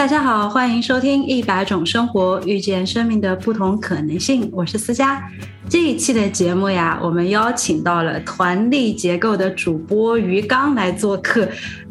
大家好，欢迎收听《一百种生活，遇见生命的不同可能性》。我是思佳。这一期的节目呀，我们邀请到了团力结构的主播于刚来做客。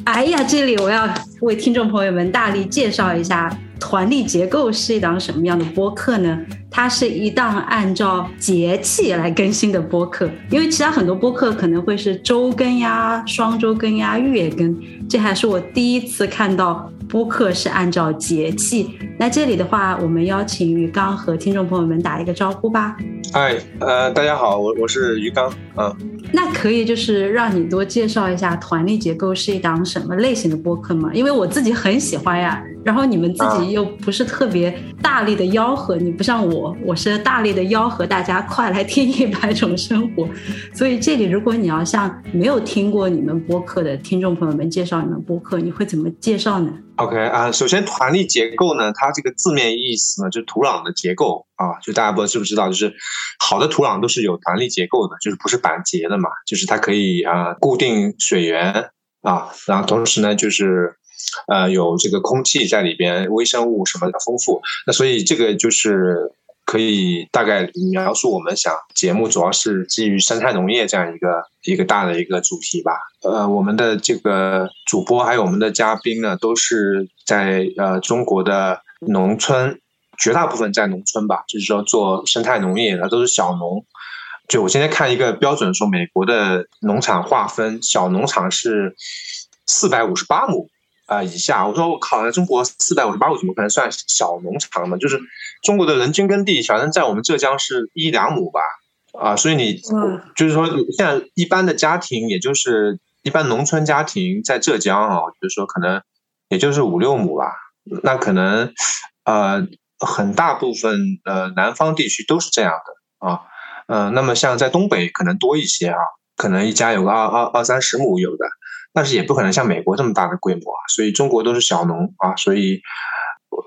哎呀，这里我要为听众朋友们大力介绍一下，团力结构是一档什么样的播客呢？它是一档按照节气来更新的播客，因为其他很多播客可能会是周更呀、双周更呀、月更，这还是我第一次看到。播客是按照节气，那这里的话，我们邀请于刚和听众朋友们打一个招呼吧。嗨，呃，大家好，我我是于刚，嗯。那可以就是让你多介绍一下团力结构是一档什么类型的播客吗？因为我自己很喜欢呀，然后你们自己又不是特别大力的吆喝，你不像我，我是大力的吆喝大家快来听一百种生活。所以这里如果你要向没有听过你们播客的听众朋友们介绍你们播客，你会怎么介绍呢？OK 啊，首先团力结构呢，它这个字面意思呢，就是土壤的结构啊，就大家不知道知不知道，就是好的土壤都是有团力结构的，就是不是板结的嘛，就是它可以啊固定水源啊，然后同时呢就是呃有这个空气在里边，微生物什么的丰富，那所以这个就是。可以大概描述我们想节目主要是基于生态农业这样一个一个大的一个主题吧。呃，我们的这个主播还有我们的嘉宾呢，都是在呃中国的农村，绝大部分在农村吧，就是说做生态农业的都是小农。就我今天看一个标准说，美国的农场划分，小农场是四百五十八亩。啊，以下我说我靠，在中国四百五十八亩怎么可能算小农场呢？就是中国的人均耕地，反正在我们浙江是一两亩吧。啊，所以你就是说，现在一般的家庭，也就是一般农村家庭在浙江啊，就是说可能也就是五六亩吧。那可能呃很大部分呃南方地区都是这样的啊。呃，那么像在东北可能多一些啊，可能一家有个二二二三十亩有的。但是也不可能像美国这么大的规模啊，所以中国都是小农啊，所以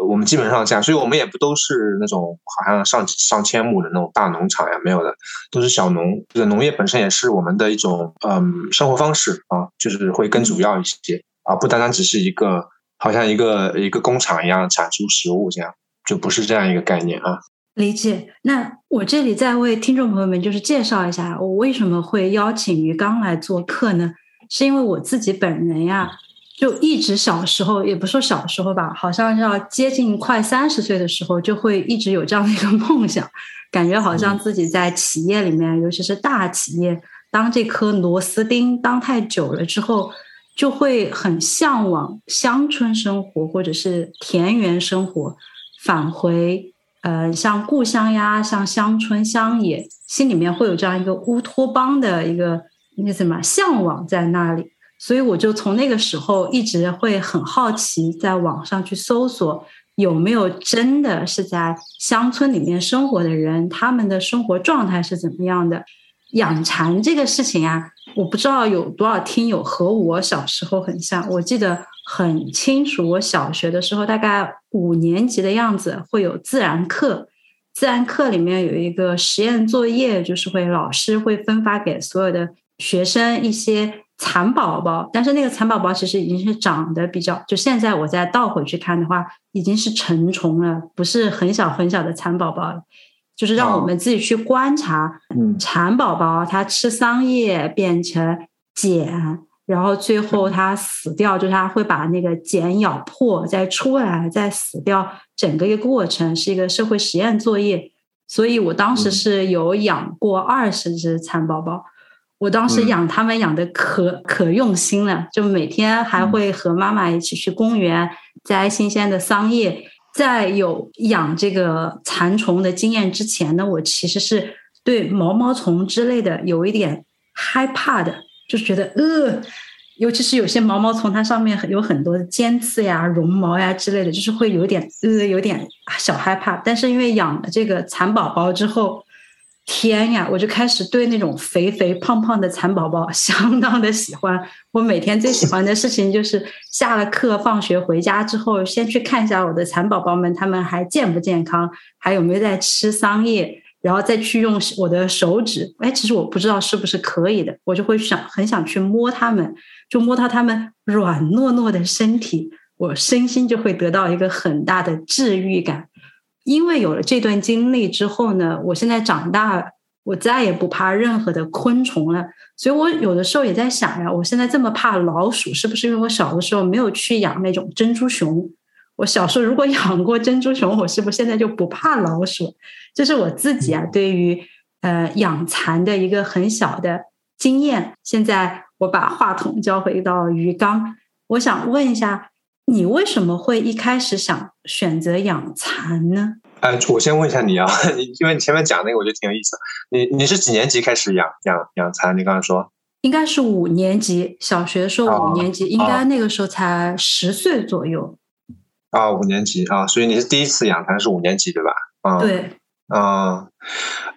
我们基本上这样，所以我们也不都是那种好像上上千亩的那种大农场呀，没有的，都是小农。这个农业本身也是我们的一种嗯生活方式啊，就是会更主要一些啊，不单单只是一个好像一个一个工厂一样产出食物这样，就不是这样一个概念啊。理解。那我这里再为听众朋友们就是介绍一下，我为什么会邀请于刚来做客呢？是因为我自己本人呀，就一直小时候，也不说小时候吧，好像要接近快三十岁的时候，就会一直有这样的一个 梦想，感觉好像自己在企业里面，尤其是大企业，当这颗螺丝钉当太久了之后，就会很向往乡村生活或者是田园生活，返回呃像故乡呀，像乡村乡野，心里面会有这样一个乌托邦的一个。那什么向往在那里，所以我就从那个时候一直会很好奇，在网上去搜索有没有真的是在乡村里面生活的人，他们的生活状态是怎么样的。养蚕这个事情啊，我不知道有多少听友和我小时候很像。我记得很清楚，我小学的时候大概五年级的样子会有自然课，自然课里面有一个实验作业，就是会老师会分发给所有的。学生一些蚕宝宝，但是那个蚕宝宝其实已经是长得比较，就现在我再倒回去看的话，已经是成虫了，不是很小很小的蚕宝宝了。就是让我们自己去观察，蚕宝宝它吃桑叶变成茧，然后最后它死掉，就是它会把那个茧咬破再出来再死掉，整个一个过程是一个社会实验作业。所以我当时是有养过二十只蚕宝宝。我当时养它们养的可可用心了，就每天还会和妈妈一起去公园摘新鲜的桑叶。在有养这个蚕虫的经验之前呢，我其实是对毛毛虫之类的有一点害怕的，就是觉得呃，尤其是有些毛毛虫，它上面有很多尖刺呀、绒毛呀之类的，就是会有点呃，有点小害怕。但是因为养了这个蚕宝宝之后，天呀！我就开始对那种肥肥胖胖的蚕宝宝相当的喜欢。我每天最喜欢的事情就是下了课、放学回家之后，先去看一下我的蚕宝宝们，他们还健不健康，还有没有在吃桑叶，然后再去用我的手指。哎，其实我不知道是不是可以的，我就会想很想去摸它们，就摸到它们软糯糯的身体。我身心就会得到一个很大的治愈感。因为有了这段经历之后呢，我现在长大，我再也不怕任何的昆虫了。所以我有的时候也在想呀，我现在这么怕老鼠，是不是因为我小的时候没有去养那种珍珠熊？我小时候如果 养过珍珠熊，我是不是现在就不怕老鼠？这是我自己啊，对于呃养蚕的一个很小的经验。现在我把话筒交回到鱼缸，我想问一下，你为什么会一开始想选择养蚕呢？哎，我先问一下你啊，你因为你前面讲那个，我觉得挺有意思。你你是几年级开始养养养蚕？你刚才说应该是五年级，小学的时候五年级，应该那个时候才十岁左右。啊，五年级啊，所以你是第一次养蚕是五年级对吧？啊，对，啊，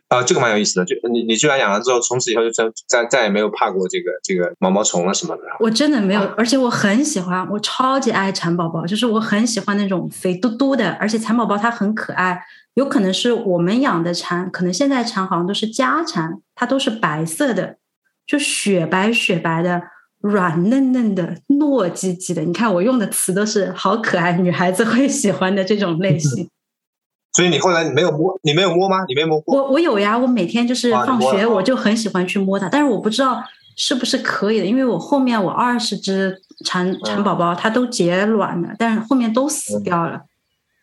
啊，这个蛮有意思的，就你你居然养了之后，从此以后就再再再也没有怕过这个这个毛毛虫了什么的。我真的没有，而且我很喜欢，我超级爱蚕宝宝，就是我很喜欢那种肥嘟嘟的，而且蚕宝宝它很可爱。有可能是我们养的蚕，可能现在蚕好像都是家蚕，它都是白色的，就雪白雪白的。软嫩嫩的、糯叽叽的，你看我用的词都是好可爱，女孩子会喜欢的这种类型。所以你后来你没有摸，你没有摸吗？你没摸过？我我有呀，我每天就是放学我就很喜欢去摸它，但是我不知道是不是可以的，因为我后面我二十只蚕蚕宝宝它都结卵了，但是后面都死掉了，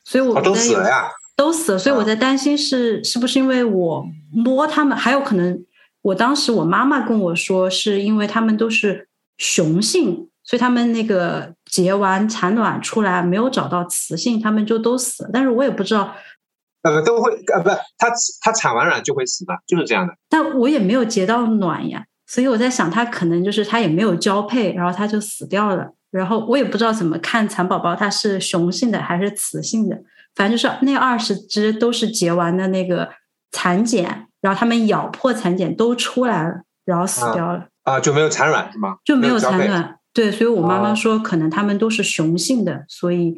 所以我都死了呀，都死了，所以我在担心是是不是因为我摸它们，还有可能我当时我妈妈跟我说是因为它们都是。雄性，所以它们那个结完产卵出来没有找到雌性，他们就都死了。但是我也不知道，呃，都会呃，不，它它产完卵就会死的，就是这样的。但我也没有结到卵呀，所以我在想，它可能就是它也没有交配，然后它就死掉了。然后我也不知道怎么看蚕宝宝，它是雄性的还是雌性的。反正就是那二十只都是结完的那个蚕茧，然后它们咬破蚕茧都出来了，然后死掉了。啊，就没有产卵是吗？就没有产卵，对，所以我妈妈说，可能它们都是雄性的，所以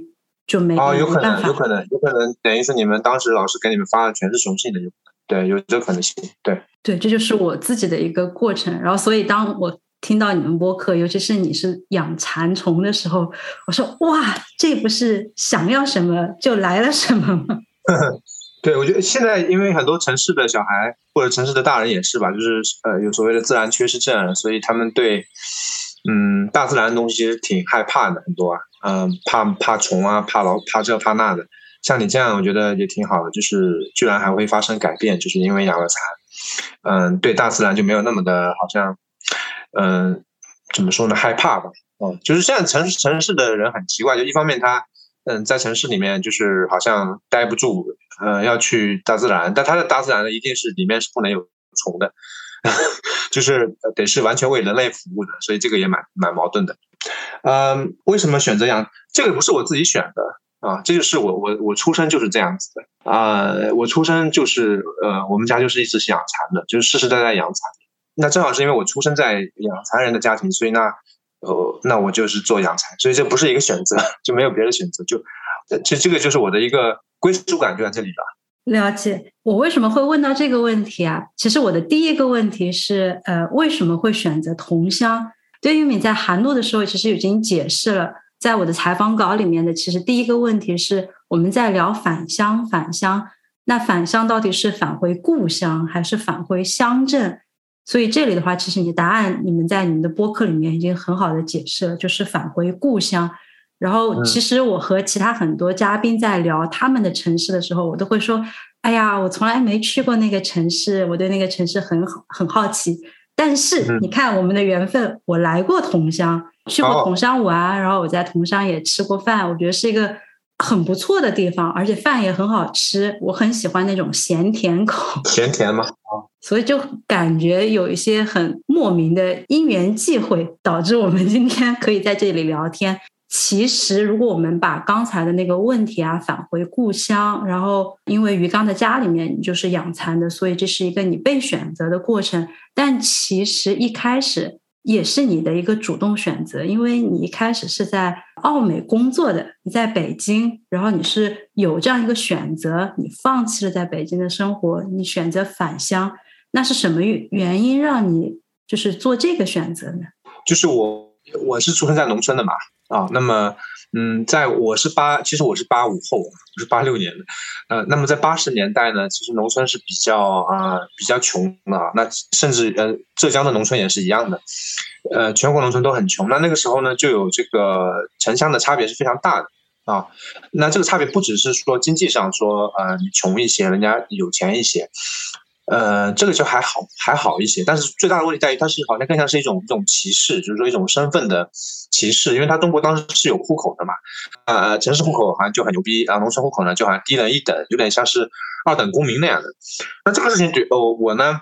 就没哦，有可能，有可能，有可能，等于是你们当时老师给你们发的全是雄性的，有对，有这可能性，对，对，这就是我自己的一个过程。然后，所以当我听到你们播客，尤其是你是养蚕虫的时候，我说哇，这不是想要什么就来了什么吗？对，我觉得现在因为很多城市的小孩或者城市的大人也是吧，就是呃有所谓的自然缺失症，所以他们对嗯大自然的东西其实挺害怕的，很多啊，嗯怕怕虫啊，怕老怕这怕那的。像你这样，我觉得也挺好的，就是居然还会发生改变，就是因为养了蚕，嗯，对大自然就没有那么的好像嗯怎么说呢害怕吧？哦，就是现在城市城市的人很奇怪，就一方面他。嗯，在城市里面就是好像待不住，呃，要去大自然，但他的大自然呢，一定是里面是不能有虫的，就是得是完全为人类服务的，所以这个也蛮蛮矛盾的。嗯，为什么选择养？这个不是我自己选的啊，这就是我我我出生就是这样子的啊，我出生就是呃，我们家就是一直是养蚕的，就是世世代代养蚕。那正好是因为我出生在养蚕人的家庭，所以呢。呃，那我就是做养蚕，所以这不是一个选择，就没有别的选择，就这这个就是我的一个归属感就在这里了。了解，我为什么会问到这个问题啊？其实我的第一个问题是，呃，为什么会选择同乡？对于你在寒露的时候，其实已经解释了，在我的采访稿里面的，其实第一个问题是我们在聊返乡，返乡，那返乡到底是返回故乡还是返回乡镇？所以这里的话，其实你答案你们在你们的播客里面已经很好的解释了，就是返回故乡。然后，其实我和其他很多嘉宾在聊他们的城市的时候，我都会说：“哎呀，我从来没去过那个城市，我对那个城市很好很好奇。”但是你看我们的缘分，我来过桐乡，去过桐乡玩，然后我在桐乡也吃过饭，我觉得是一个。很不错的地方，而且饭也很好吃，我很喜欢那种咸甜口。咸甜吗？所以就感觉有一些很莫名的因缘际会，导致我们今天可以在这里聊天。其实，如果我们把刚才的那个问题啊返回故乡，然后因为鱼缸的家里面你就是养蚕的，所以这是一个你被选择的过程。但其实一开始。也是你的一个主动选择，因为你一开始是在奥美工作的，你在北京，然后你是有这样一个选择，你放弃了在北京的生活，你选择返乡，那是什么原因让你就是做这个选择呢？就是我我是出生在农村的嘛，啊。那么，嗯，在我是八，其实我是八五后，我是八六年的，呃，那么在八十年代呢，其实农村是比较啊比较穷的，那甚至呃浙江的农村也是一样的，呃，全国农村都很穷。那那个时候呢，就有这个城乡的差别是非常大的啊。那这个差别不只是说经济上说，呃，你穷一些，人家有钱一些。呃，这个就还好，还好一些。但是最大的问题在于，它是好像更像是一种一种歧视，就是说一种身份的歧视。因为它中国当时是有户口的嘛，呃，城市户口好像就很牛逼，然后农村户口呢就好像低人一等，有点像是二等公民那样的。那这个事情对哦，我呢，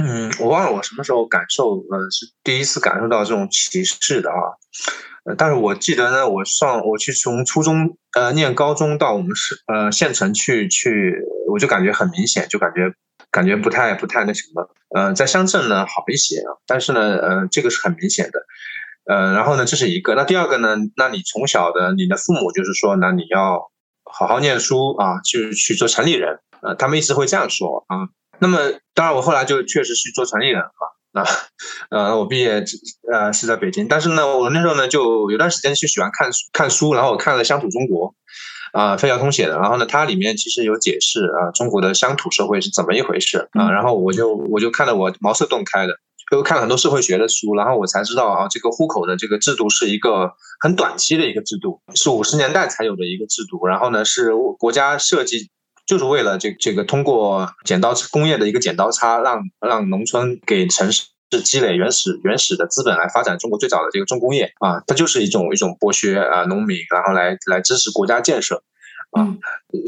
嗯，我忘了我什么时候感受，呃，是第一次感受到这种歧视的啊。呃，但是我记得呢，我上我去从初中呃念高中到我们市呃县城去去，我就感觉很明显，就感觉。感觉不太不太那什么，呃，在乡镇呢好一些啊，但是呢，呃，这个是很明显的，呃，然后呢，这是一个，那第二个呢，那你从小的你的父母就是说，那你要好好念书啊，去去做城里人，呃，他们一直会这样说啊。那么，当然我后来就确实去做城里人啊，那，呃，我毕业呃是在北京，但是呢，我那时候呢就有段时间就喜欢看看书，然后我看了《乡土中国》。啊，费孝通写的，然后呢，它里面其实有解释啊，中国的乡土社会是怎么一回事啊，然后我就我就看了我茅塞顿开的，就看了很多社会学的书，然后我才知道啊，这个户口的这个制度是一个很短期的一个制度，是五十年代才有的一个制度，然后呢，是国家设计就是为了这这个通过剪刀工业的一个剪刀差，让让农村给城市。是积累原始原始的资本来发展中国最早的这个重工业啊，它就是一种一种剥削啊农民，然后来来支持国家建设啊，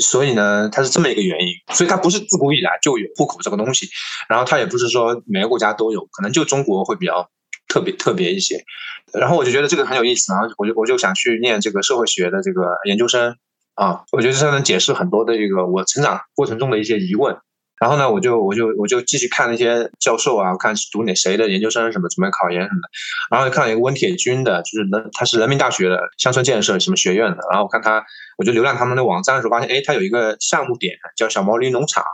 所以呢，它是这么一个原因，所以它不是自古以来就有户口这个东西，然后它也不是说每个国家都有，可能就中国会比较特别特别一些，然后我就觉得这个很有意思，然后我就我就想去念这个社会学的这个研究生啊，我觉得这能解释很多的这个我成长过程中的一些疑问。然后呢，我就我就我就继续看那些教授啊，我看读哪谁的研究生什么，准备考研什么的。然后就看了一个温铁军的，就是人他是人民大学的乡村建设什么学院的。然后我看他，我就浏览他们的网站的时候，发现哎，他有一个项目点叫小毛驴农场。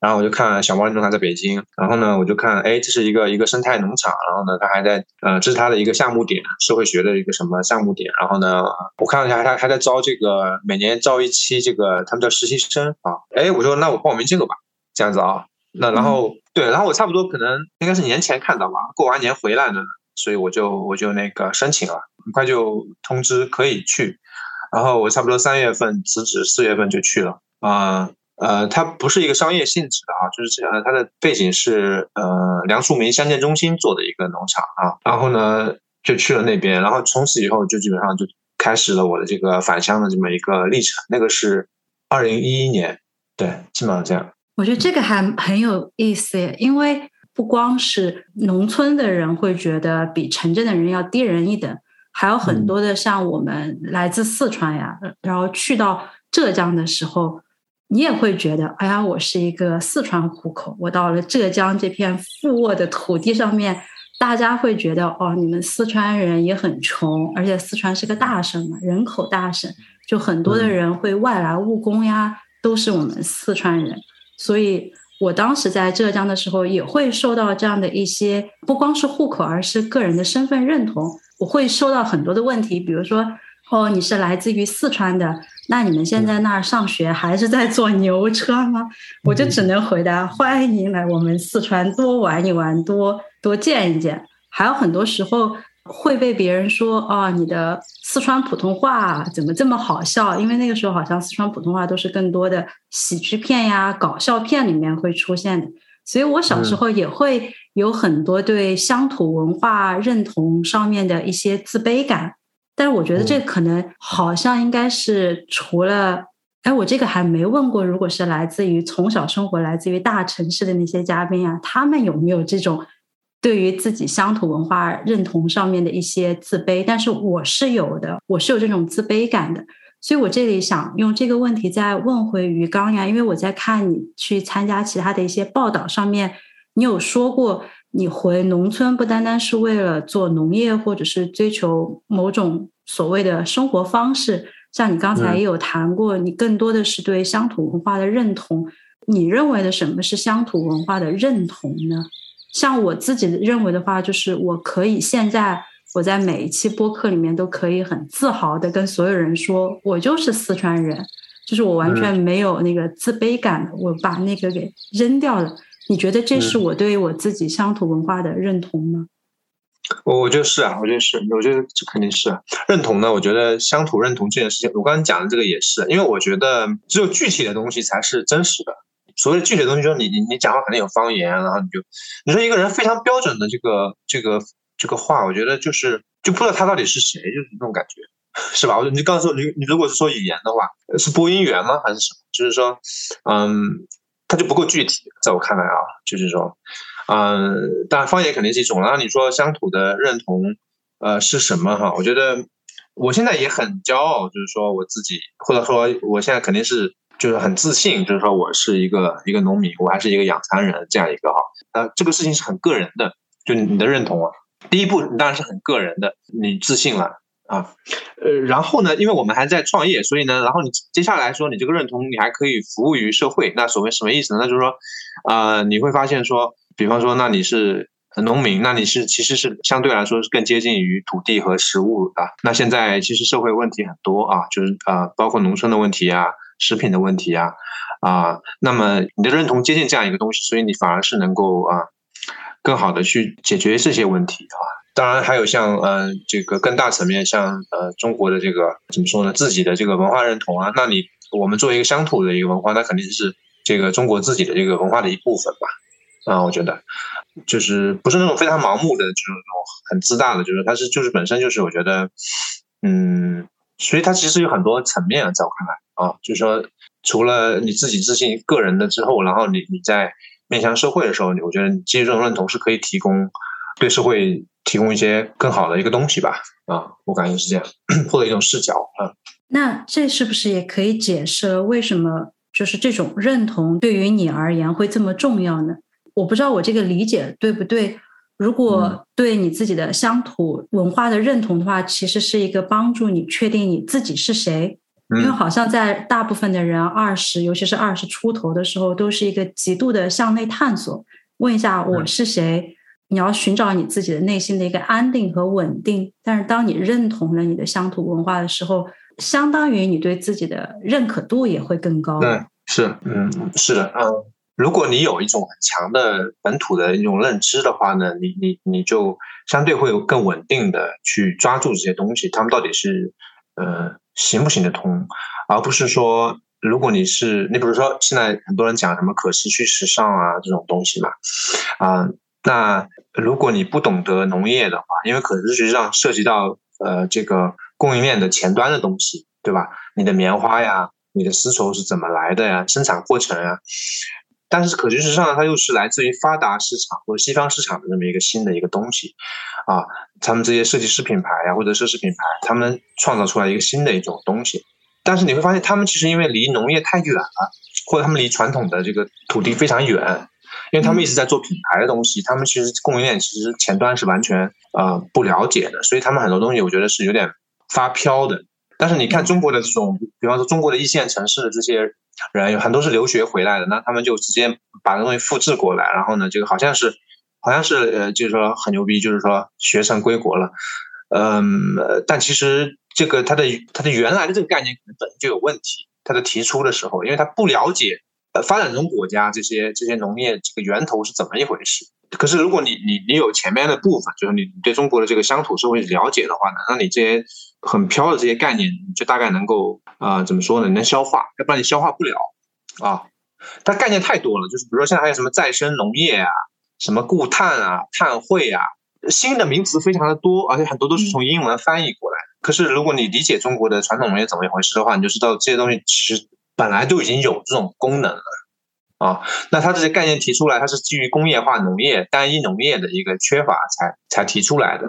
然后我就看小毛驴农场在北京。然后呢，我就看哎，这是一个一个生态农场。然后呢，他还在呃，这是他的一个项目点，社会学的一个什么项目点。然后呢，我看了一下，他还在招这个每年招一期这个他们叫实习生啊。哎，我说那我报名这个吧。这样子啊，那然后对，然后我差不多可能应该是年前看到吧，过完年回来的，所以我就我就那个申请了，很快就通知可以去，然后我差不多三月份辞职，四月份就去了。啊呃，它不是一个商业性质的啊，就是这样，它的背景是呃梁漱溟乡建中心做的一个农场啊，然后呢就去了那边，然后从此以后就基本上就开始了我的这个返乡的这么一个历程，那个是二零一一年，对，基本上这样。我觉得这个还很有意思耶，因为不光是农村的人会觉得比城镇的人要低人一等，还有很多的像我们来自四川呀，然后去到浙江的时候，你也会觉得，哎呀，我是一个四川户口，我到了浙江这片富沃的土地上面，大家会觉得，哦，你们四川人也很穷，而且四川是个大省嘛，人口大省，就很多的人会外来务工呀，都是我们四川人。所以，我当时在浙江的时候，也会受到这样的一些，不光是户口，而是个人的身份认同。我会收到很多的问题，比如说，哦，你是来自于四川的，那你们现在那儿上学还是在坐牛车吗？我就只能回答，欢迎您来我们四川多玩一玩，多多见一见。还有很多时候。会被别人说啊，你的四川普通话怎么这么好笑？因为那个时候好像四川普通话都是更多的喜剧片呀、搞笑片里面会出现的，所以我小时候也会有很多对乡土文化认同上面的一些自卑感。但是我觉得这可能好像应该是除了，哎，我这个还没问过，如果是来自于从小生活来自于大城市的那些嘉宾啊，他们有没有这种？对于自己乡土文化认同上面的一些自卑，但是我是有的，我是有这种自卑感的，所以我这里想用这个问题再问回于刚呀，因为我在看你去参加其他的一些报道上面，你有说过你回农村不单单是为了做农业，或者是追求某种所谓的生活方式，像你刚才也有谈过，你更多的是对乡土文化的认同，你认为的什么是乡土文化的认同呢？像我自己认为的话，就是我可以现在我在每一期播客里面都可以很自豪的跟所有人说，我就是四川人，就是我完全没有那个自卑感的，我把那个给扔掉了。你觉得这是我对我自己乡土文化的认同吗？我我觉得是啊，我觉得是，我觉得这肯定是认同呢。我觉得乡土认同这件事情，我刚才讲的这个也是，因为我觉得只有具体的东西才是真实的。所谓具体的东西，就是你你你讲话肯定有方言，然后你就你说一个人非常标准的这个这个这个话，我觉得就是就不知道他到底是谁，就是那种感觉，是吧？我你刚刚说你你如果是说语言的话，是播音员吗？还是什么？就是说，嗯。它就不够具体，在我看来啊，就是说，嗯，当然方言肯定是一种。然后你说乡土的认同，呃，是什么哈？我觉得我现在也很骄傲，就是说我自己，或者说我现在肯定是就是很自信，就是说我是一个一个农民，我还是一个养蚕人这样一个哈。呃，这个事情是很个人的，就你的认同啊。第一步，你当然是很个人的，你自信了。啊，呃，然后呢，因为我们还在创业，所以呢，然后你接下来说你这个认同，你还可以服务于社会。那所谓什么意思呢？那就是说，啊，你会发现说，比方说，那你是农民，那你是其实是相对来说是更接近于土地和食物的。那现在其实社会问题很多啊，就是啊，包括农村的问题啊，食品的问题啊，啊，那么你的认同接近这样一个东西，所以你反而是能够啊，更好的去解决这些问题啊。当然，还有像呃这个更大层面，像呃中国的这个怎么说呢？自己的这个文化认同啊，那你我们作为一个乡土的一个文化，那肯定是这个中国自己的这个文化的一部分吧？啊，我觉得就是不是那种非常盲目的，就是那种很自大的，就是它是就是本身就是我觉得，嗯，所以它其实有很多层面啊，在我看来啊，就是说除了你自己自信个人的之后，然后你你在面向社会的时候，我觉得基于这种认同是可以提供对社会。提供一些更好的一个东西吧，啊，我感觉是这样，或者一种视角啊。那这是不是也可以解释为什么就是这种认同对于你而言会这么重要呢？我不知道我这个理解对不对。如果对你自己的乡土文化的认同的话，其实是一个帮助你确定你自己是谁。因为好像在大部分的人二十，尤其是二十出头的时候，都是一个极度的向内探索，问一下我是谁。你要寻找你自己的内心的一个安定和稳定，但是当你认同了你的乡土文化的时候，相当于你对自己的认可度也会更高。对，是，嗯，是的，嗯，如果你有一种很强的本土的一种认知的话呢，你你你就相对会有更稳定的去抓住这些东西，他们到底是呃行不行得通，而不是说如果你是你比如说现在很多人讲什么可持续时尚啊这种东西嘛，啊。那如果你不懂得农业的话，因为可能实际上涉及到呃这个供应链的前端的东西，对吧？你的棉花呀，你的丝绸是怎么来的呀？生产过程啊，但是可持续时尚它又是来自于发达市场或者西方市场的这么一个新的一个东西啊。他们这些设计师品牌呀或者奢侈品牌，他们创造出来一个新的一种东西，但是你会发现他们其实因为离农业太远了，或者他们离传统的这个土地非常远。因为他们一直在做品牌的东西，他们其实供应链其实前端是完全呃不了解的，所以他们很多东西我觉得是有点发飘的。但是你看中国的这种，比方说中国的一线城市的这些人，有很多是留学回来的，那他们就直接把这东西复制过来，然后呢，这个好像是好像是呃，就是说很牛逼，就是说学成归国了。嗯，但其实这个它的它的原来的这个概念可能本身就有问题，它的提出的时候，因为他不了解。呃，发展中国家这些这些农业这个源头是怎么一回事？可是如果你你你有前面的部分，就是你对中国的这个乡土社会了解的话呢，那你这些很飘的这些概念，你就大概能够啊怎么说呢？能消化，要不然你消化不了啊。它概念太多了，就是比如说现在还有什么再生农业啊，什么固碳啊、碳汇啊，新的名词非常的多，而且很多都是从英文翻译过来。可是如果你理解中国的传统农业怎么一回事的话，你就知道这些东西其实。本来就已经有这种功能了啊，那它这些概念提出来，它是基于工业化农业、单一农业的一个缺乏才才提出来的。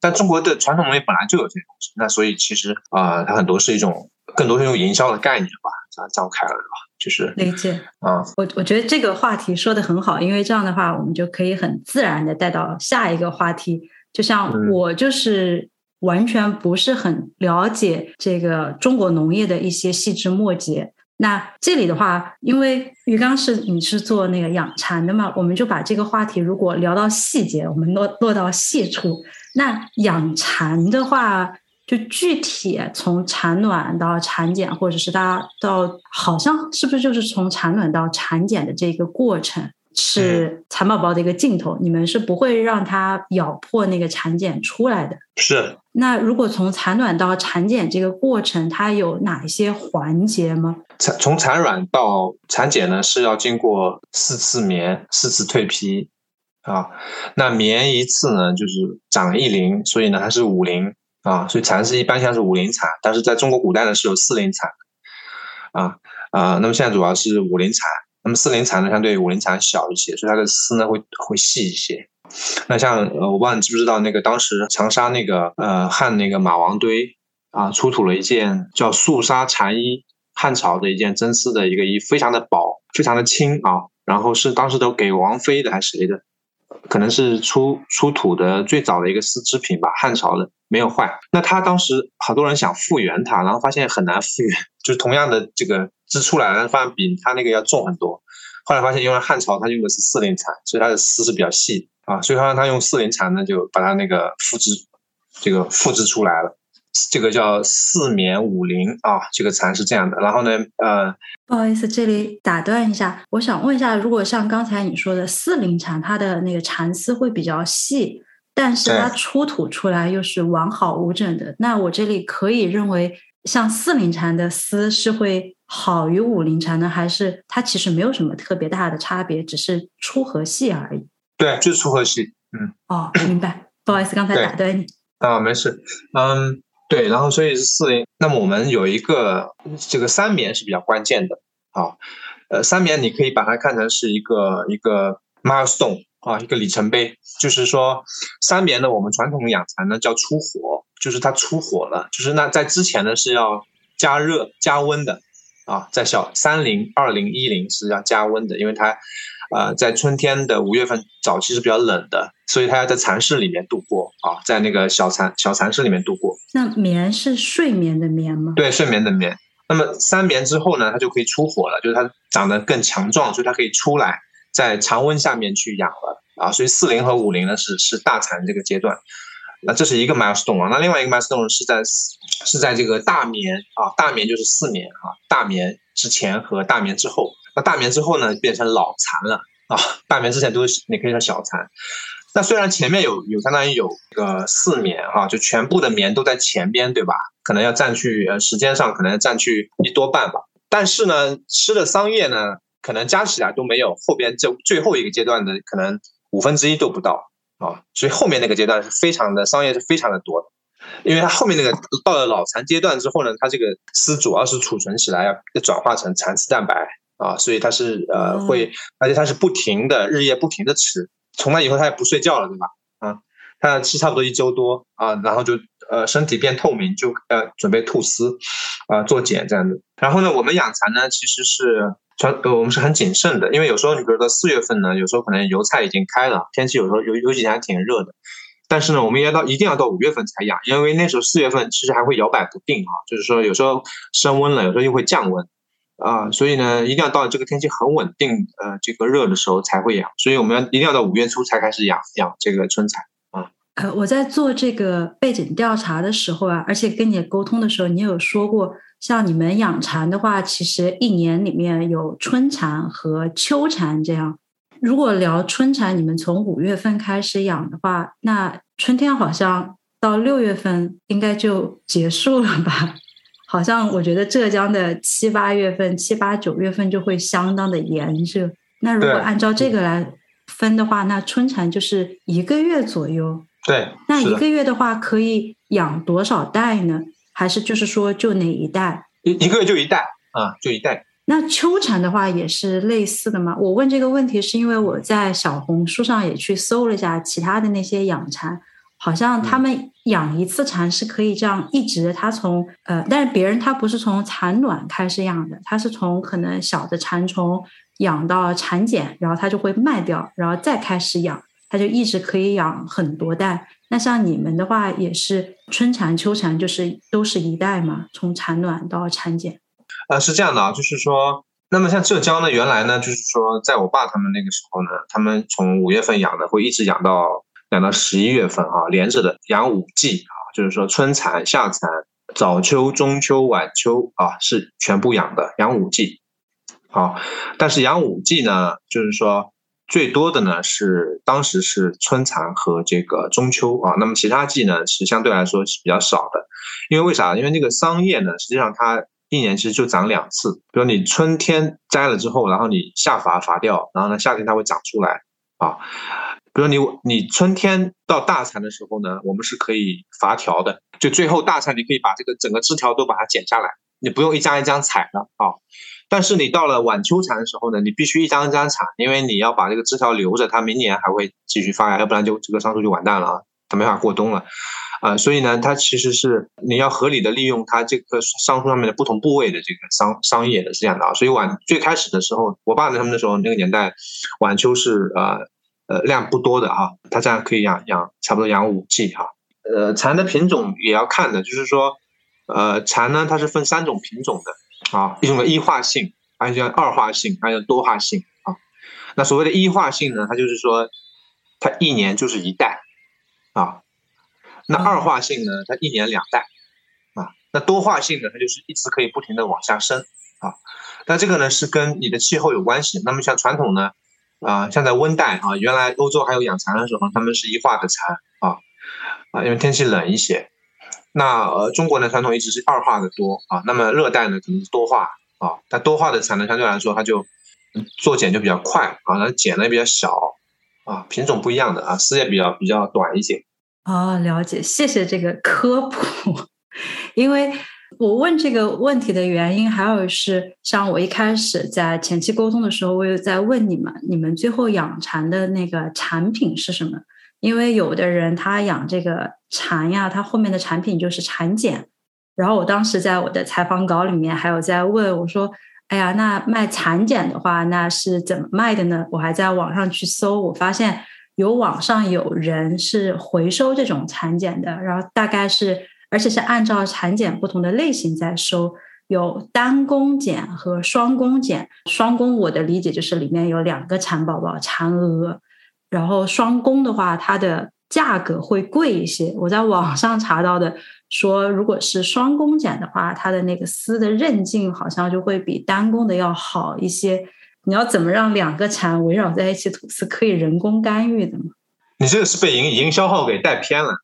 但中国的传统农业本来就有这些东西，那所以其实啊，它很多是一种更多是用营销的概念吧，这样这样开了吧，就是理解啊。我我觉得这个话题说的很好，因为这样的话，我们就可以很自然的带到下一个话题。就像我就是完全不是很了解这个中国农业的一些细枝末节。那这里的话，因为鱼缸是你是做那个养蚕的嘛，我们就把这个话题如果聊到细节，我们落落到细处。那养蚕的话，就具体从产卵到产检，或者是大家到好像是不是就是从产卵到产检的这个过程？是蚕宝宝的一个镜头，你们是不会让它咬破那个产检出来的。是。那如果从产卵到产检这个过程，它有哪一些环节吗？产从产卵到产检呢，是要经过四次棉、四次蜕皮啊。那棉一次呢，就是长一龄，所以呢它是五龄啊。所以蚕是一般像是五龄产，但是在中国古代呢是有四龄产啊啊。那么现在主要是五龄产。那么四龄蚕呢，相对于五龄蚕小一些，所以它的丝呢会会细一些。那像呃，我不知道你知不知道，那个当时长沙那个呃汉那个马王堆啊，出土了一件叫素纱禅衣，汉朝的一件真丝的一个衣，非常的薄，非常的轻啊。然后是当时都给王妃的还是谁的？可能是出出土的最早的一个丝织品吧，汉朝的没有坏。那他当时好多人想复原它，然后发现很难复原，就是同样的这个。织出来了，发现比它那个要重很多。后来发现，因为汉朝它用的是四零蚕，所以它的丝是比较细啊，所以他让他用四龄蚕呢，就把它那个复制，这个复制出来了。这个叫四棉五零啊，这个蚕是这样的。然后呢，呃，不好意思，这里打断一下，我想问一下，如果像刚才你说的四龄蚕，它的那个蚕丝会比较细，但是它出土出来又是完好无整的，那我这里可以认为，像四龄蚕的丝是会。好于五龄蝉呢，还是它其实没有什么特别大的差别，只是粗和细而已。对，就是粗和细。嗯。哦，明白。不好意思，刚才打断你。啊，没事。嗯，对。然后，所以是四零。那么我们有一个这个三棉是比较关键的。啊，呃，三棉你可以把它看成是一个一个 milestone 啊，一个里程碑。就是说，三棉呢，我们传统养蚕呢叫出火，就是它出火了。就是那在之前呢是要加热加温的。啊，在小三零、二零、一零是要加温的，因为它，呃，在春天的五月份早期是比较冷的，所以它要在蚕室里面度过啊，在那个小蚕小蚕室里面度过。那眠是睡眠的眠吗？对，睡眠的眠。那么三棉之后呢，它就可以出火了，就是它长得更强壮，所以它可以出来在常温下面去养了啊。所以四零和五零呢是是大蚕这个阶段。那这是一个 milestone 啊，那另外一个 milestone 是在是在这个大眠啊，大眠就是四棉啊，大眠之前和大眠之后，那大棉之后呢变成老蚕了啊，大棉之前都是你可以叫小蚕，那虽然前面有有相当于有个四棉哈，就全部的棉都在前边对吧？可能要占据呃时间上可能占据一多半吧，但是呢吃的桑叶呢可能加起来都没有后边这最后一个阶段的可能五分之一都不到。啊，所以后面那个阶段是非常的桑叶是非常的多的，因为它后面那个到了老蚕阶段之后呢，它这个丝主要是储存起来，要转化成蚕丝蛋白啊，所以它是呃会，而且它是不停的日夜不停的吃，从那以后它也不睡觉了，对吧？啊，它吃差不多一周多啊，然后就呃身体变透明，就呃准备吐丝啊做茧这样子。然后呢，我们养蚕呢其实是。传呃，我们是很谨慎的，因为有时候你比如说四月份呢，有时候可能油菜已经开了，天气有时候有有几天还挺热的，但是呢，我们要到一定要到五月份才养，因为那时候四月份其实还会摇摆不定啊，就是说有时候升温了，有时候又会降温啊，所以呢，一定要到这个天气很稳定呃这个热的时候才会养，所以我们要一定要到五月初才开始养养这个春蚕啊。呃，我在做这个背景调查的时候啊，而且跟你沟通的时候，你有说过。像你们养蚕的话，其实一年里面有春蚕和秋蚕这样。如果聊春蚕，你们从五月份开始养的话，那春天好像到六月份应该就结束了吧？好像我觉得浙江的七八月份、七八九月份就会相当的炎热。那如果按照这个来分的话，那春蚕就是一个月左右。对，那一个月的话可以养多少代呢？还是就是说，就哪一代？一一个月就一代啊，就一代。那秋蝉的话也是类似的吗？我问这个问题是因为我在小红书上也去搜了一下其他的那些养蚕，好像他们养一次蚕是可以这样一直，它从呃，但是别人他不是从产卵开始养的，他是从可能小的蚕虫养到产茧，然后他就会卖掉，然后再开始养，他就一直可以养很多代。那像你们的话，也是春蚕、秋蚕，就是都是一代嘛，从产卵到产茧。呃，是这样的啊，就是说，那么像浙江呢，原来呢，就是说，在我爸他们那个时候呢，他们从五月份养的，会一直养到养到十一月份啊，连着的养五季啊，就是说春蚕、夏蚕、早秋、中秋、晚秋啊，是全部养的，养五季。好，但是养五季呢，就是说。最多的呢是当时是春蚕和这个中秋啊，那么其他季呢是相对来说是比较少的，因为为啥？因为那个桑叶呢，实际上它一年其实就长两次，比如你春天摘了之后，然后你夏伐伐掉，然后呢夏天它会长出来啊。比如你你春天到大蚕的时候呢，我们是可以伐条的，就最后大蚕你可以把这个整个枝条都把它剪下来，你不用一张一张采的啊。但是你到了晚秋蚕的时候呢，你必须一张一张采，因为你要把这个枝条留着，它明年还会继续发芽，要不然就这个桑树就完蛋了啊，它没法过冬了，啊，所以呢，它其实是你要合理的利用它这棵桑树上面的不同部位的这个桑桑叶的是这样的啊，所以晚最开始的时候，我爸他们那时候那个年代，晚秋是呃呃量不多的哈，它这样可以养养差不多养五季哈，呃蚕的品种也要看的，就是说呃蚕呢它是分三种品种的。啊，一种的一化性，还有叫二化性，还有多化性啊。那所谓的一化性呢，它就是说，它一年就是一代啊。那二化性呢，它一年两代啊。那多化性呢，它就是一直可以不停的往下生啊。那这个呢是跟你的气候有关系。那么像传统呢，啊，像在温带啊，原来欧洲还有养蚕的时候，他们是一化的蚕啊啊，因为天气冷一些。那呃，中国呢传统一直是二化的多啊，那么热带呢可能是多化啊，但多化的产能相对来说它就做茧就比较快啊，然后茧呢也比较小啊，品种不一样的啊，丝也比较比较短一些。哦，了解，谢谢这个科普。因为我问这个问题的原因，还有是像我一开始在前期沟通的时候，我有在问你们，你们最后养蚕的那个产品是什么？因为有的人他养这个蚕呀，他后面的产品就是蚕茧。然后我当时在我的采访稿里面还有在问我说：“哎呀，那卖蚕茧的话，那是怎么卖的呢？”我还在网上去搜，我发现有网上有人是回收这种蚕茧的，然后大概是而且是按照产茧不同的类型在收，有单工茧和双工茧。双工我的理解就是里面有两个蚕宝宝，蚕蛾。然后双工的话，它的价格会贵一些。我在网上查到的说，如果是双工茧的话，它的那个丝的韧劲好像就会比单工的要好一些。你要怎么让两个蚕围绕在一起吐丝？可以人工干预的吗？你这个是被营营销号给带偏了。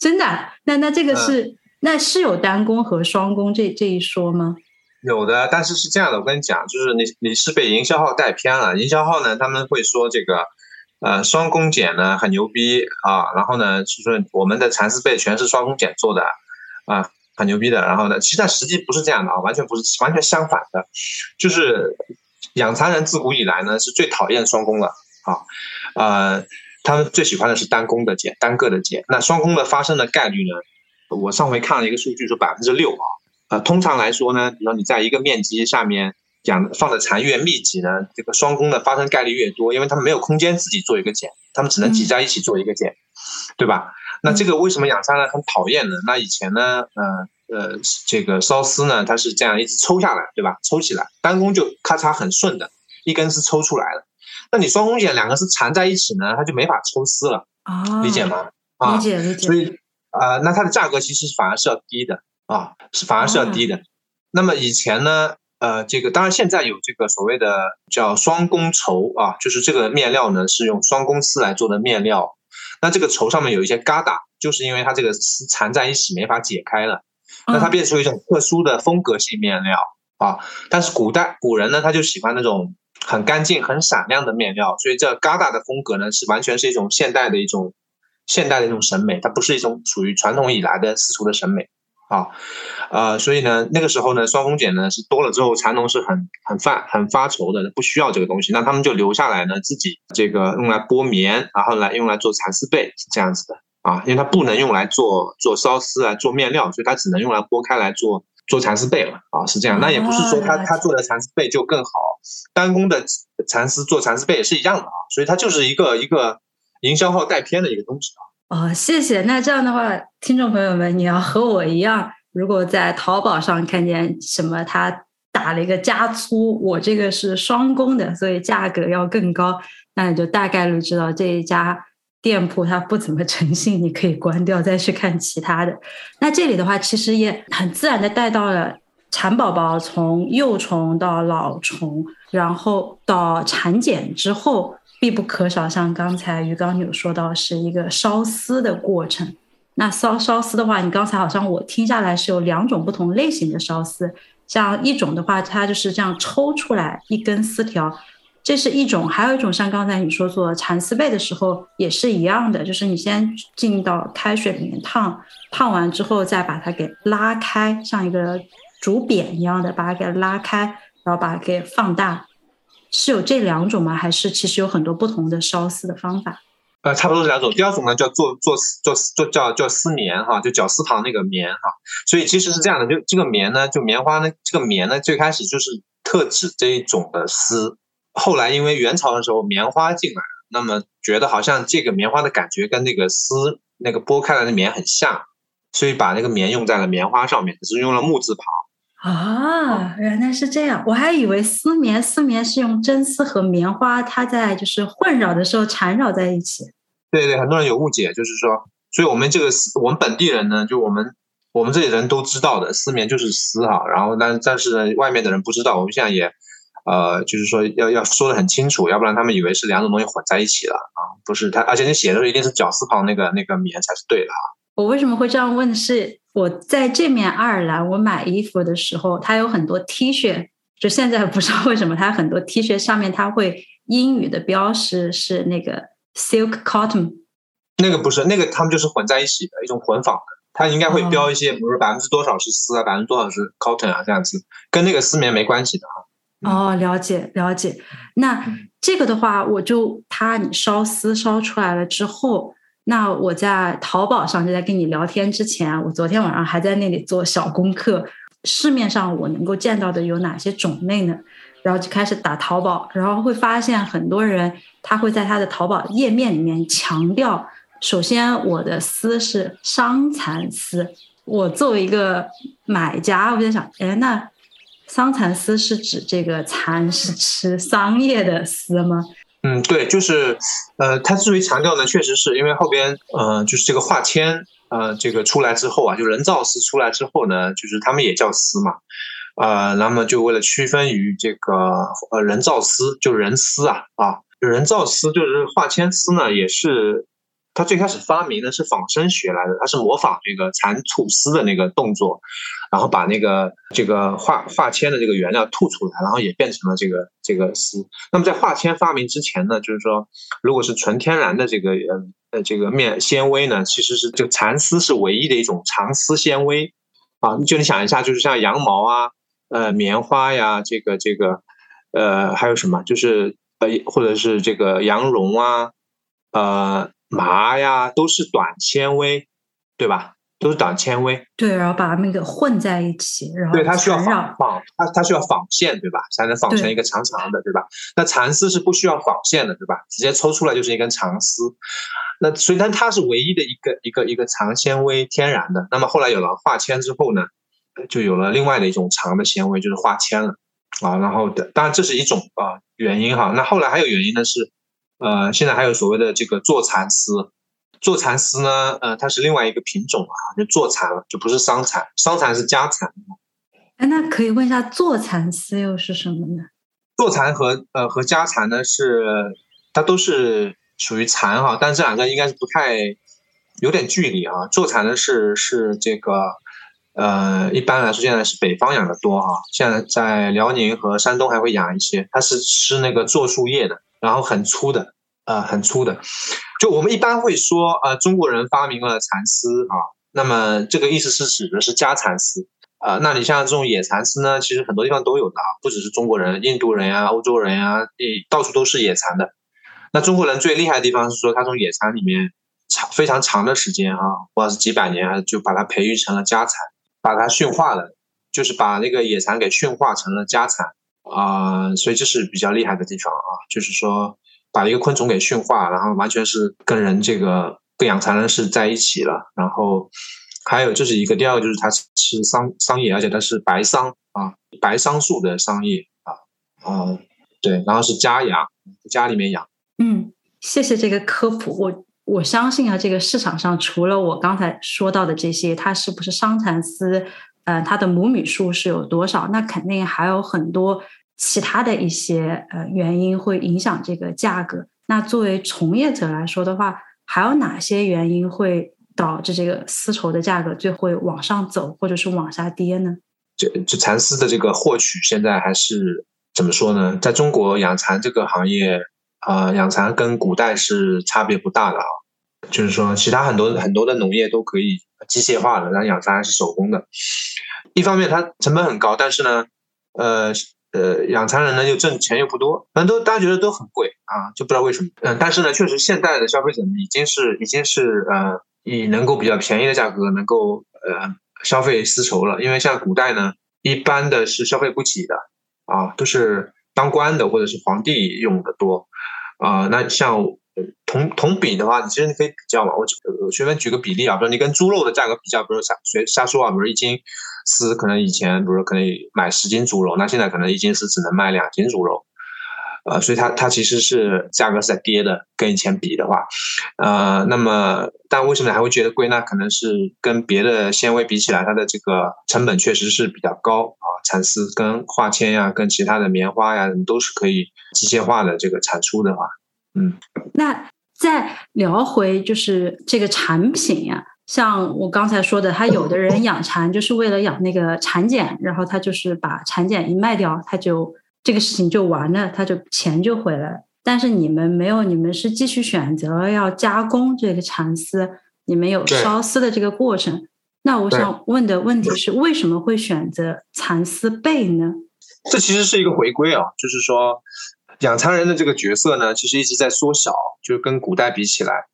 真的？那那这个是那是有单工和双工这这一说吗？有的，但是是这样的，我跟你讲，就是你你是被营销号带偏了。营销号呢，他们会说这个。呃，双工茧呢很牛逼啊，然后呢，就是我们的蚕丝被全是双工茧做的，啊，很牛逼的。然后呢，其实实际不是这样的啊，完全不是，完全相反的，就是养蚕人自古以来呢是最讨厌双工了啊，呃，他们最喜欢的是单工的茧，单个的茧。那双工的发生的概率呢，我上回看了一个数据说百分之六啊，呃，通常来说呢，比如说你在一个面积下面。养放的蚕越密集呢，这个双工的发生概率越多，因为他们没有空间自己做一个茧，他们只能挤在一起做一个茧，对吧？那这个为什么养蚕呢很讨厌呢？那以前呢，呃呃，这个缫丝呢，它是这样一直抽下来，对吧？抽起来，单工就咔嚓很顺的，一根丝抽出来了。那你双工茧两个是缠在一起呢，它就没法抽丝了啊，理解吗？理解理解。所以啊，那它的价格其实反而是要低的啊，是反而是要低的。那么以前呢？呃，这个当然现在有这个所谓的叫双工绸啊，就是这个面料呢是用双工丝来做的面料。那这个绸上面有一些疙瘩，就是因为它这个丝缠在一起没法解开了，那它变成一种特殊的风格性面料啊。但是古代古人呢，他就喜欢那种很干净、很闪亮的面料，所以这疙瘩的风格呢是完全是一种现代的一种现代的一种审美，它不是一种属于传统以来的丝绸的审美。啊，呃，所以呢，那个时候呢，双峰茧呢是多了之后，蚕农是很很发很发愁的，不需要这个东西，那他们就留下来呢，自己这个用来剥棉，然后来用来做蚕丝被，是这样子的啊，因为它不能用来做做烧丝啊，做面料，所以它只能用来剥开来做做蚕丝被了啊，是这样。那也不是说他他做的蚕丝被就更好，单工的蚕丝做蚕丝被也是一样的啊，所以它就是一个一个营销号带偏的一个东西啊。哦，谢谢。那这样的话，听众朋友们，你要和我一样，如果在淘宝上看见什么他打了一个加粗，我这个是双工的，所以价格要更高。那你就大概率知道这一家店铺它不怎么诚信，你可以关掉，再去看其他的。那这里的话，其实也很自然的带到了蚕宝宝从幼虫到老虫，然后到产检之后必不可少。像刚才鱼缸有说到，是一个烧丝的过程。那烧烧丝的话，你刚才好像我听下来是有两种不同类型的烧丝，像一种的话，它就是这样抽出来一根丝条，这是一种；还有一种像刚才你说做蚕丝被的时候也是一样的，就是你先进到开水里面烫，烫完之后再把它给拉开，像一个竹匾一样的把它给拉开，然后把它给放大，是有这两种吗？还是其实有很多不同的烧丝的方法？呃，差不多是两种。第二种呢，叫做做做做叫叫丝棉哈，就绞丝旁那个棉哈。所以其实是这样的，就这个棉呢，就棉花呢，这个棉呢，最开始就是特指这一种的丝。后来因为元朝的时候棉花进来了，那么觉得好像这个棉花的感觉跟那个丝那个剥开来的棉很像，所以把那个棉用在了棉花上面，只是用了木字旁。啊，原来是这样，我还以为丝棉丝棉是用真丝和棉花，它在就是混扰的时候缠绕在一起。对对，很多人有误解，就是说，所以我们这个丝，我们本地人呢，就我们我们这里人都知道的，丝棉就是丝哈，然后但但是呢，外面的人不知道，我们现在也呃，就是说要要说的很清楚，要不然他们以为是两种东西混在一起了啊，不是他，而且你写的时候一定是绞丝旁那个那个棉才是对的啊。我为什么会这样问？是。我在这面爱尔兰，我买衣服的时候，它有很多 T 恤，就现在不知道为什么，它很多 T 恤上面它会英语的标识是那个 silk cotton，那个不是，那个他们就是混在一起的一种混纺的，它应该会标一些，比如说百分之多少是丝啊，百分之多少是 cotton 啊，这样子，跟那个丝棉没关系的哈。哦，了解了解。那这个的话，我就它你烧丝烧出来了之后。那我在淘宝上就在跟你聊天之前，我昨天晚上还在那里做小功课，市面上我能够见到的有哪些种类呢？然后就开始打淘宝，然后会发现很多人他会在他的淘宝页面里面强调，首先我的丝是桑蚕丝，我作为一个买家，我在想，哎，那桑蚕丝是指这个蚕是吃 桑叶的丝吗？嗯，对，就是，呃，他至于强调呢，确实是因为后边，呃，就是这个化纤，呃，这个出来之后啊，就人造丝出来之后呢，就是他们也叫丝嘛，呃，那么就为了区分于这个，呃，人造丝，就人丝啊，啊，人造丝就是化纤丝呢，也是。它最开始发明的是仿生学来的，它是模仿那个蚕吐丝的那个动作，然后把那个这个化化纤的这个原料吐出来，然后也变成了这个这个丝。那么在化纤发明之前呢，就是说，如果是纯天然的这个呃呃这个面纤维呢，其实是这个蚕丝是唯一的一种长丝纤维啊。就你想一下，就是像羊毛啊，呃棉花呀，这个这个呃还有什么，就是呃或者是这个羊绒啊，呃。麻呀，都是短纤维，对吧？都是短纤维。对，然后把它们给混在一起，然后对它需要纺纺，它它需要纺线，对吧？才能纺成一个长长的，对吧？那蚕丝是不需要纺线的，对吧？直接抽出来就是一根长丝。那所以，但它是唯一的一个一个一个长纤维，天然的。那么后来有了化纤之后呢，就有了另外的一种长的纤维，就是化纤了啊。然后的，当然这是一种啊原因哈。那后来还有原因呢是。呃，现在还有所谓的这个坐蚕丝，坐蚕丝呢，呃，它是另外一个品种啊，就坐蚕了，就不是桑蚕，桑蚕是家蚕。哎，那可以问一下，坐蚕丝又是什么呢？坐蚕和呃和家蚕呢是，它都是属于蚕哈，但这两个应该是不太有点距离啊。坐蚕呢是是这个，呃，一般来说现在是北方养的多哈，现在在辽宁和山东还会养一些，它是吃那个柞树叶的。然后很粗的，呃，很粗的，就我们一般会说，呃，中国人发明了蚕丝啊，那么这个意思是指的是家蚕丝，啊，那你像这种野蚕丝呢，其实很多地方都有的啊，不只是中国人，印度人呀、欧洲人呀，到处都是野蚕的。那中国人最厉害的地方是说，他从野蚕里面长非常长的时间啊，或者是几百年啊，就把它培育成了家蚕，把它驯化了，就是把那个野蚕给驯化成了家蚕。啊，所以这是比较厉害的地方啊，就是说把一个昆虫给驯化，然后完全是跟人这个跟养蚕人是在一起了，然后还有这是一个，第二个就是它是桑桑叶，而且它是白桑啊，白桑树的桑叶啊啊，对，然后是家养，家里面养。嗯，谢谢这个科普。我我相信啊，这个市场上除了我刚才说到的这些，它是不是桑蚕丝？呃，它的母米数是有多少？那肯定还有很多其他的一些呃原因会影响这个价格。那作为从业者来说的话，还有哪些原因会？导致这个丝绸的价格就会往上走，或者是往下跌呢？这这蚕丝的这个获取，现在还是怎么说呢？在中国养蚕这个行业，啊，养蚕跟古代是差别不大的啊。就是说，其他很多很多的农业都可以机械化的，然后养蚕还是手工的。一方面它成本很高，但是呢，呃呃，养蚕人呢又挣钱又不多，反正都大家觉得都很贵啊，就不知道为什么。嗯，但是呢，确实现在的消费者已经是已经是呃。以能够比较便宜的价格能够呃消费丝绸了，因为像古代呢，一般的是消费不起的啊，都是当官的或者是皇帝用的多啊。那像同同比的话，你其实你可以比较嘛。我随便举个比例啊，比如你跟猪肉的价格比较，比如瞎随瞎说啊，比如一斤丝可能以前比如可以买十斤猪肉，那现在可能一斤丝只能卖两斤猪肉。呃，所以它它其实是价格是在跌的，跟以前比的话，呃，那么但为什么还会觉得贵？那可能是跟别的纤维比起来，它的这个成本确实是比较高啊。蚕丝跟化纤呀，跟其他的棉花呀，都是可以机械化的这个产出的话，嗯。那再聊回就是这个产品呀，像我刚才说的，他有的人养蚕就是为了养那个蚕茧，然后他就是把蚕茧一卖掉，他就。这个事情就完了，他就钱就回来了。但是你们没有，你们是继续选择要加工这个蚕丝，你们有烧丝的这个过程。那我想问的问题是，为什么会选择蚕丝被呢？这其实是一个回归啊，就是说养蚕人的这个角色呢，其实一直在缩小，就是跟古代比起来。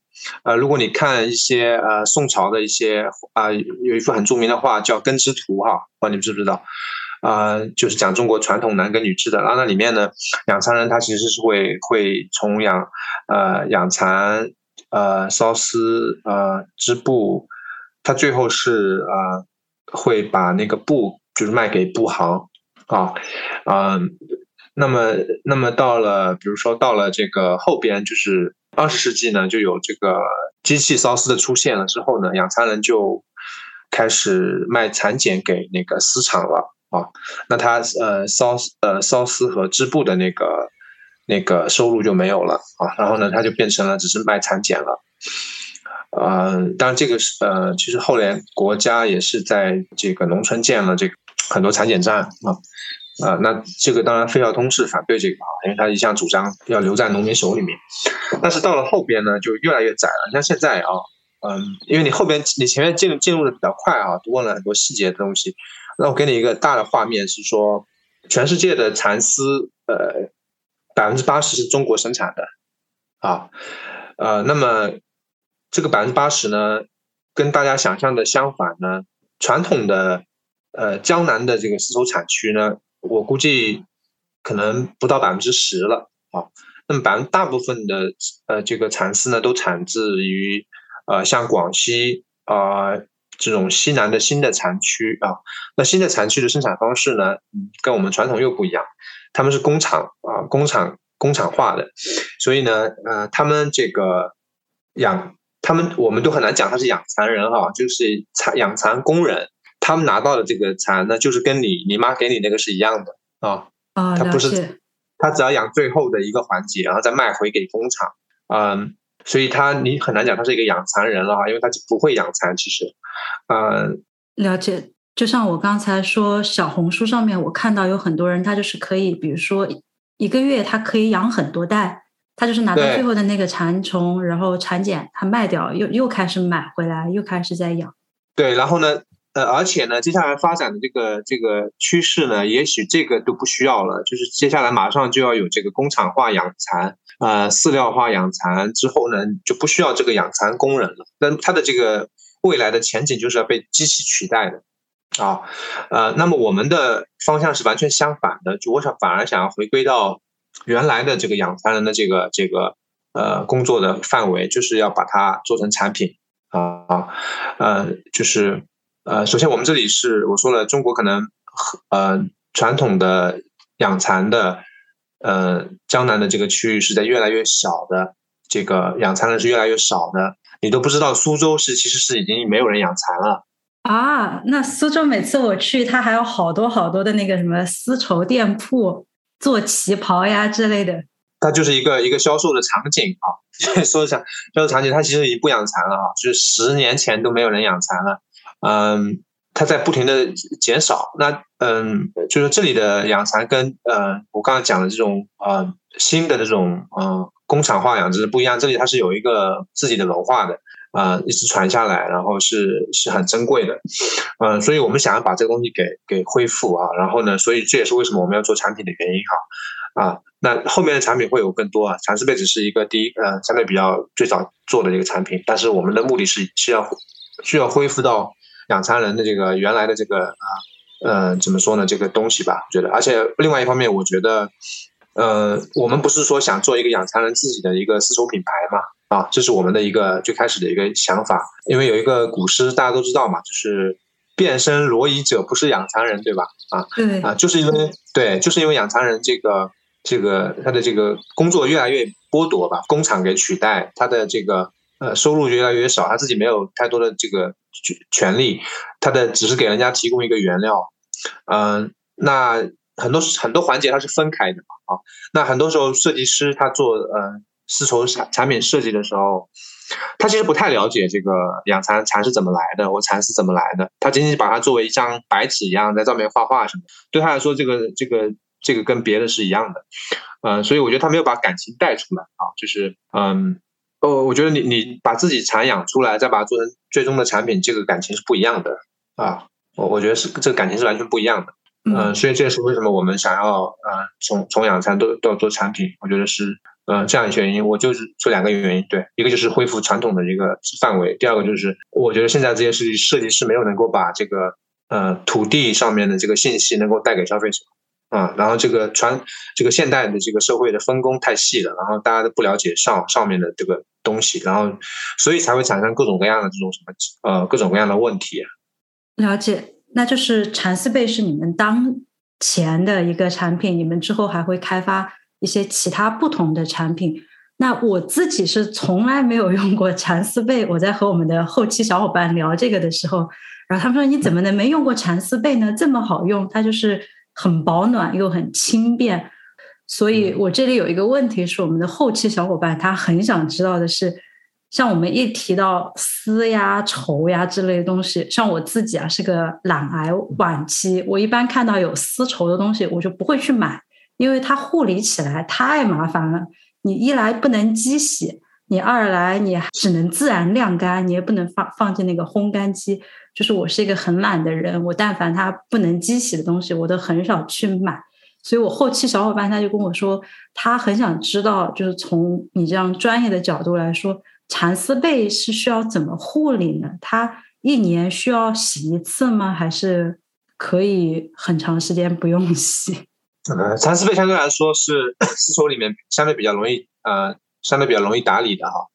呃，如果你看一些呃宋朝的一些啊，有一幅很著名的画叫《根织图》哈，不知道你们知不知道？啊，就是讲中国传统男耕女织的，然后那里面呢，养蚕人他其实是会会从养呃养蚕呃缫丝呃织布，他最后是呃会把那个布就是卖给布行啊啊，那么那么到了比如说到了这个后边就是二十世纪呢，就有这个机器缫丝的出现了之后呢，养蚕人就开始卖蚕茧给那个丝厂了。啊，那他呃缫呃缫丝和织布的那个那个收入就没有了啊，然后呢，他就变成了只是卖蚕茧了，呃，当然这个是呃，其实后来国家也是在这个农村建了这个很多蚕茧站啊，啊，那这个当然费孝通是反对这个啊，因为他一向主张要留在农民手里面，但是到了后边呢，就越来越窄了，像现在啊，嗯，因为你后边你前面进进入的比较快啊，都问了很多细节的东西。那我给你一个大的画面，是说，全世界的蚕丝，呃，百分之八十是中国生产的，啊，呃，那么这个百分之八十呢，跟大家想象的相反呢，传统的，呃，江南的这个丝绸产区呢，我估计可能不到百分之十了，啊，那么百分大部分的，呃，这个蚕丝呢，都产自于，呃，像广西啊。这种西南的新的蚕区啊，那新的蚕区的生产方式呢，跟我们传统又不一样，他们是工厂啊，工厂工厂化的，所以呢，呃，他们这个养他们，我们都很难讲他是养蚕人哈，就是蚕养蚕工人，他们拿到的这个蚕呢，就是跟你你妈给你那个是一样的啊，啊，他不是，他只要养最后的一个环节，然后再卖回给工厂，嗯，所以他你很难讲他是一个养蚕人了哈，因为他不会养蚕，其实。嗯，了解。就像我刚才说，小红书上面我看到有很多人，他就是可以，比如说一个月他可以养很多代，他就是拿到最后的那个蚕虫，然后蚕茧他卖掉，又又开始买回来，又开始在养。对，然后呢，呃，而且呢，接下来发展的这个这个趋势呢，也许这个都不需要了，就是接下来马上就要有这个工厂化养蚕，呃，饲料化养蚕之后呢，就不需要这个养蚕工人了。那他的这个。未来的前景就是要被机器取代的，啊，呃，那么我们的方向是完全相反的，就我想反而想要回归到原来的这个养蚕人的这个这个呃工作的范围，就是要把它做成产品啊啊，呃，就是呃，首先我们这里是我说了，中国可能呃传统的养蚕的呃江南的这个区域是在越来越小的，这个养蚕的是越来越少的，你都不知道苏州是其实是已经没有人养蚕了。啊，那苏州每次我去，它还有好多好多的那个什么丝绸店铺，做旗袍呀之类的。它就是一个一个销售的场景啊，说一下销售场景，它其实已经不养蚕了啊，就是十年前都没有人养蚕了，嗯，它在不停的减少。那嗯，就是这里的养蚕跟呃我刚刚讲的这种呃新的这种呃工厂化养殖不一样，这里它是有一个自己的文化的。啊，一直传下来，然后是是很珍贵的，嗯，所以我们想要把这个东西给给恢复啊，然后呢，所以这也是为什么我们要做产品的原因哈，啊，那后面的产品会有更多啊，蚕丝被只是一个第一呃相对比较最早做的一个产品，但是我们的目的是需要需要恢复到养蚕人的这个原来的这个啊呃怎么说呢这个东西吧，我觉得，而且另外一方面，我觉得呃我们不是说想做一个养蚕人自己的一个丝绸品牌嘛。啊，这是我们的一个最开始的一个想法，因为有一个古诗大家都知道嘛，就是“变身罗衣者不是养蚕人”，对吧？啊，对啊，就是因为对，就是因为养蚕人这个这个他的这个工作越来越剥夺吧，工厂给取代，他的这个呃收入越来越少，他自己没有太多的这个权利，他的只是给人家提供一个原料，嗯，那很多很多环节它是分开的嘛，啊，那很多时候设计师他做呃。丝绸产产品设计的时候，他其实不太了解这个养蚕蚕是怎么来的，我蚕是怎么来的。他仅仅把它作为一张白纸一样，在上面画画什么。对他来说，这个这个这个跟别的是一样的。嗯，所以我觉得他没有把感情带出来啊。就是嗯，哦，我觉得你你把自己产养出来，再把它做成最终的产品，这个感情是不一样的啊。我我觉得是这个感情是完全不一样的。嗯，所以这也是为什么我们想要呃从从养蚕都都要做产品。我觉得是。呃，这样一些原因，我就是说两个原因，对，一个就是恢复传统的一个范围，第二个就是我觉得现在这些设计设计师没有能够把这个呃土地上面的这个信息能够带给消费者，啊，然后这个传这个现代的这个社会的分工太细了，然后大家都不了解上上面的这个东西，然后所以才会产生各种各样的这种什么呃各种各样的问题。了解，那就是蚕丝被是你们当前的一个产品，你们之后还会开发。一些其他不同的产品，那我自己是从来没有用过蚕丝被。我在和我们的后期小伙伴聊这个的时候，然后他们说：“你怎么能没用过蚕丝被呢？这么好用，它就是很保暖又很轻便。”所以，我这里有一个问题是，我们的后期小伙伴他很想知道的是，像我们一提到丝呀、绸呀之类的东西，像我自己啊是个懒癌晚期，我一般看到有丝绸的东西，我就不会去买。因为它护理起来太麻烦了，你一来不能机洗，你二来你只能自然晾干，你也不能放放进那个烘干机。就是我是一个很懒的人，我但凡它不能机洗的东西，我都很少去买。所以我后期小伙伴他就跟我说，他很想知道，就是从你这样专业的角度来说，蚕丝被是需要怎么护理呢？它一年需要洗一次吗？还是可以很长时间不用洗？呃，蚕丝被相对来说是 丝绸里面相对比较容易呃，相对比较容易打理的哈，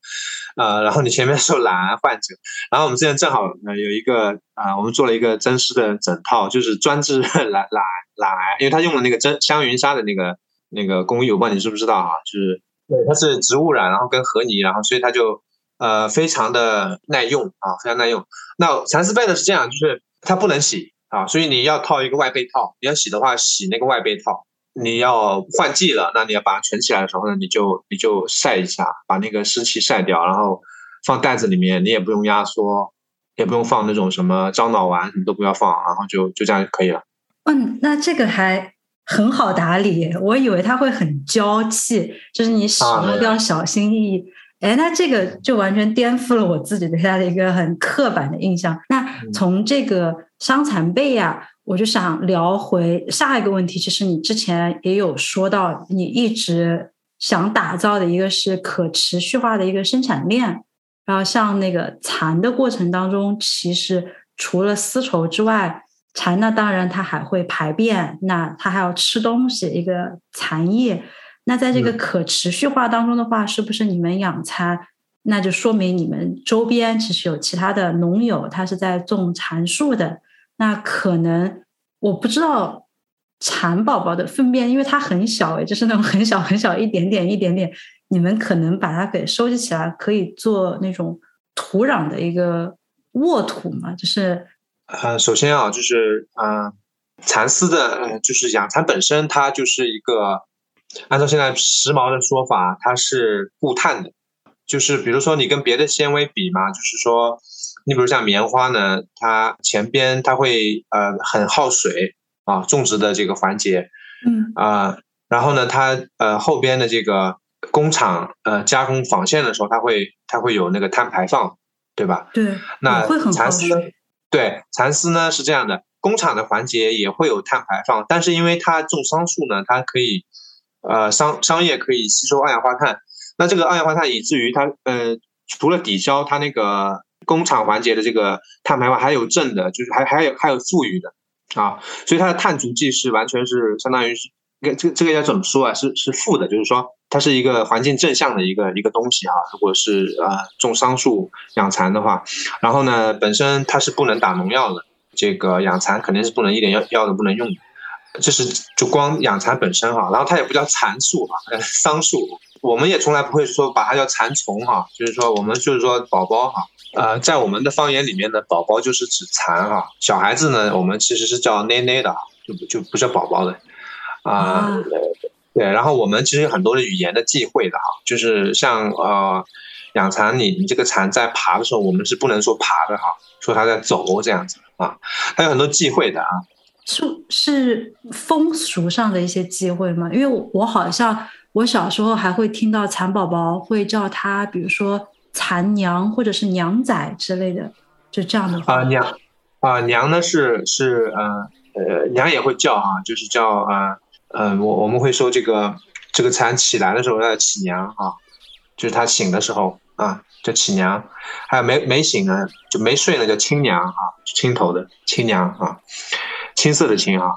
呃，然后你前面说懒癌 患者，然后我们之前正好呃有一个啊，我们做了一个真丝的枕套，就是专治 懒懒懒癌，因为他用了那个真香云纱的那个那个工艺，我不知道你知不知道哈，就是对，它是植物染，然后跟河泥，然后所以它就呃非常的耐用啊，非常耐用。那蚕丝被呢是这样，就是它不能洗。啊，所以你要套一个外被套，你要洗的话，洗那个外被套。你要换季了，那你要把它存起来的时候呢，你就你就晒一下，把那个湿气晒掉，然后放袋子里面，你也不用压缩，也不用放那种什么樟脑丸，什么都不要放，然后就就这样就可以了。嗯，那这个还很好打理，我以为它会很娇气，就是你使用要小心翼翼。哎，那这个就完全颠覆了我自己对它的一个很刻板的印象。那从这个伤残被呀，我就想聊回下一个问题，其实你之前也有说到，你一直想打造的一个是可持续化的一个生产链。然后像那个蚕的过程当中，其实除了丝绸之外，蚕那当然它还会排便，那它还要吃东西，一个蚕叶。那在这个可持续化当中的话，是不是你们养蚕那就说明你们周边其实有其他的农友，他是在种蚕树的。那可能我不知道蚕宝宝的粪便，因为它很小诶，就是那种很小很小一点点一点点，你们可能把它给收集起来，可以做那种土壤的一个沃土嘛？就是呃，首先啊，就是呃，蚕丝的，呃就是养蚕本身，它就是一个按照现在时髦的说法，它是固碳的。就是比如说你跟别的纤维比嘛，就是说，你比如像棉花呢，它前边它会呃很耗水啊，种植的这个环节，嗯啊，然后呢，它呃后边的这个工厂呃加工纺线的时候，它会它会有那个碳排放，对吧？对，那蚕丝对蚕丝呢是这样的，工厂的环节也会有碳排放，但是因为它种桑树呢，它可以呃商商业可以吸收二氧化碳。那这个二氧化碳以至于它，呃，除了抵消它那个工厂环节的这个碳排放，还有正的，就是还还有还有富裕的啊，所以它的碳足迹是完全是相当于是，这个这个要怎么说啊？是是负的，就是说它是一个环境正向的一个一个东西啊。如果是呃种桑树养蚕的话，然后呢，本身它是不能打农药的，这个养蚕肯定是不能一点药药都不能用的。这是就光养蚕本身哈，然后它也不叫蚕树哈，桑树，我们也从来不会说把它叫蚕丛哈，就是说我们就是说宝宝哈，呃，在我们的方言里面呢，宝宝就是指蚕哈，小孩子呢，我们其实是叫奶奶的，就就不叫宝宝的，啊，对，然后我们其实有很多的语言的忌讳的哈，就是像呃养蚕，你你这个蚕在爬的时候，我们是不能说爬的哈，说它在走这样子啊，还有很多忌讳的啊。是是风俗上的一些忌讳吗？因为我好像我小时候还会听到蚕宝宝会叫它，比如说蚕娘或者是娘仔之类的，就这样的啊娘啊娘呢是是呃呃娘也会叫啊，就是叫啊嗯我我们会说这个这个蚕起来的时候要起娘啊，就是它醒的时候啊叫起娘，还有没没醒呢就没睡呢叫亲娘啊，青头的亲娘啊。青色的青啊，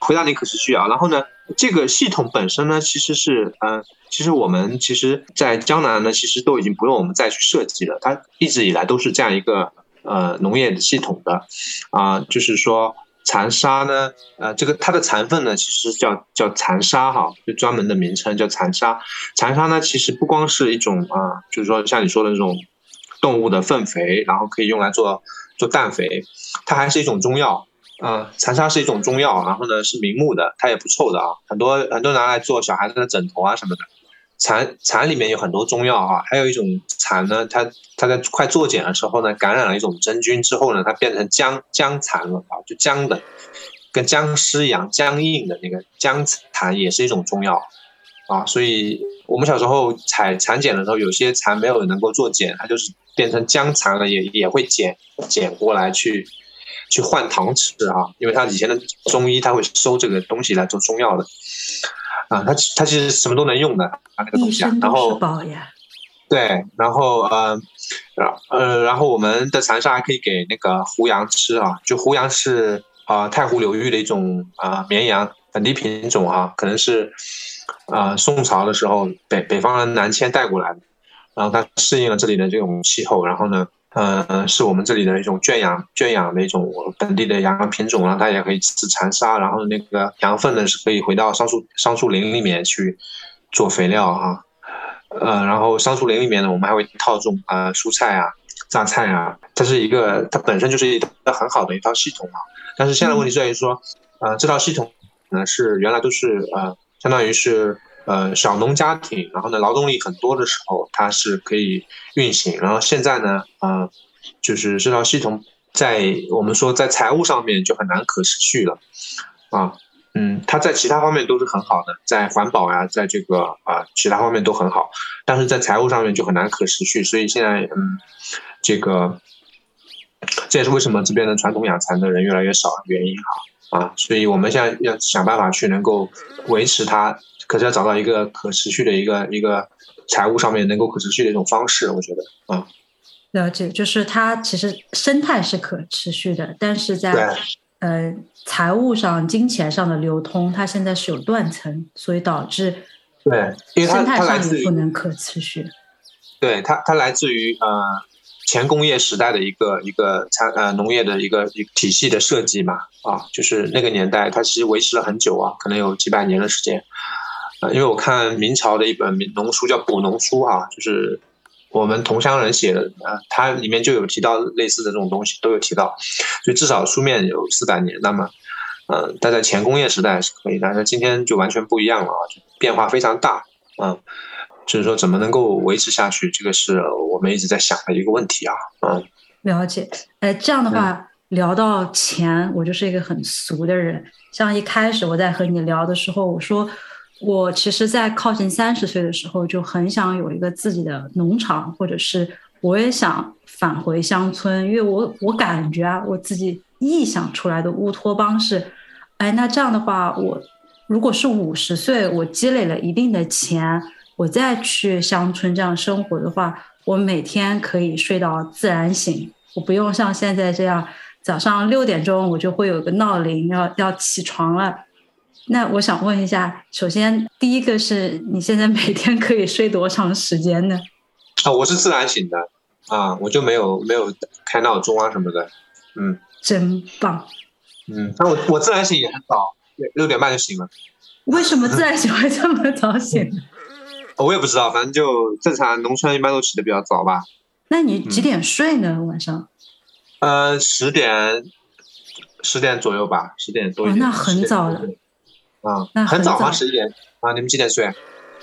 回答你可持续啊。然后呢，这个系统本身呢，其实是嗯，其实我们其实，在江南呢，其实都已经不用我们再去设计了。它一直以来都是这样一个呃农业的系统的啊，就是说蚕沙呢，呃，这个它的残粪呢，其实叫叫蚕沙哈，就专门的名称叫蚕沙。蚕沙呢，其实不光是一种啊，就是说像你说的这种动物的粪肥，然后可以用来做做氮肥，它还是一种中药。啊，蚕沙是一种中药，然后呢是明目的，它也不臭的啊，很多很多拿来做小孩子的枕头啊什么的。蚕蚕里面有很多中药啊，还有一种蚕呢，它它在快做茧的时候呢，感染了一种真菌之后呢，它变成僵僵蚕了啊，就僵的，跟僵尸一样僵硬的那个僵蚕也是一种中药啊，所以我们小时候采蚕茧的时候，有些蚕没有能够做茧，它就是变成僵蚕了，也也会捡捡过来去。去换糖吃啊，因为他以前的中医他会收这个东西来做中药的，啊，他他其实什么都能用的啊那个东西啊，然后对，然后呃，呃，然后我们的长沙还可以给那个胡杨吃啊，就胡杨是啊太湖流域的一种啊绵羊本地品种啊，可能是啊宋朝的时候北北方人南迁带过来的，然后它适应了这里的这种气候，然后呢。呃，是我们这里的一种圈养圈养的一种本地的羊品种，然后它也可以吃残沙，然后那个羊粪呢是可以回到桑树桑树林里面去做肥料啊。呃，然后桑树林里面呢，我们还会套种啊蔬菜啊、榨菜啊，它是一个它本身就是一个很好的一套系统啊。但是现在问题在于说，呃，这套系统呢是原来都是呃，相当于是。呃，小农家庭，然后呢，劳动力很多的时候，它是可以运行。然后现在呢，呃，就是这套系统在我们说在财务上面就很难可持续了，啊，嗯，它在其他方面都是很好的，在环保呀，在这个啊其他方面都很好，但是在财务上面就很难可持续。所以现在，嗯，这个这也是为什么这边的传统养蚕的人越来越少的原因哈，啊，所以我们现在要想办法去能够维持它。可是要找到一个可持续的一个一个财务上面能够可持续的一种方式，我觉得啊，了解，就是它其实生态是可持续的，但是在呃财务上、金钱上的流通，它现在是有断层，所以导致对，因为生态上也不能可持续。对它它来自于呃前工业时代的一个一个产呃农业的一个一个体系的设计嘛啊，就是那个年代它其实维持了很久啊，可能有几百年的时间。呃，因为我看明朝的一本农书叫《补农书》啊，就是我们同乡人写的啊，它里面就有提到类似的这种东西，都有提到，所以至少书面有四百年。那么，呃，但在前工业时代是可以，但是今天就完全不一样了啊，变化非常大啊。就是说，怎么能够维持下去，这个是我们一直在想的一个问题啊。嗯，了解。哎，这样的话聊到钱，我就是一个很俗的人。像一开始我在和你聊的时候，我说。我其实，在靠近三十岁的时候，就很想有一个自己的农场，或者是我也想返回乡村，因为我我感觉啊，我自己臆想出来的乌托邦是，哎，那这样的话，我如果是五十岁，我积累了一定的钱，我再去乡村这样生活的话，我每天可以睡到自然醒，我不用像现在这样，早上六点钟我就会有个闹铃要要起床了。那我想问一下，首先第一个是你现在每天可以睡多长时间呢？啊，我是自然醒的啊，我就没有没有开闹钟啊什么的，嗯，真棒，嗯，那我我自然醒也很早，六点半就醒了。为什么自然醒会这么早醒？我也不知道，反正就正常，农村一般都起的比较早吧。那你几点睡呢？晚上？呃，十点，十点左右吧，十点多一点。那很早了。啊，那很早吗？十一点啊？你们几点睡？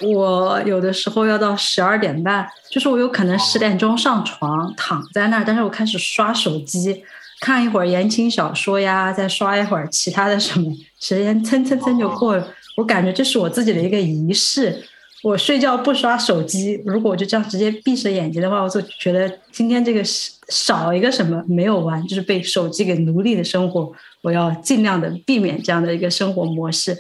我有的时候要到十二点半，就是我有可能十点钟上床躺在那儿，但是我开始刷手机，看一会儿言情小说呀，再刷一会儿其他的什么，时间蹭蹭蹭就过了。我感觉这是我自己的一个仪式。我睡觉不刷手机，如果我就这样直接闭着眼睛的话，我就觉得今天这个少一个什么没有完，就是被手机给奴隶的生活。我要尽量的避免这样的一个生活模式。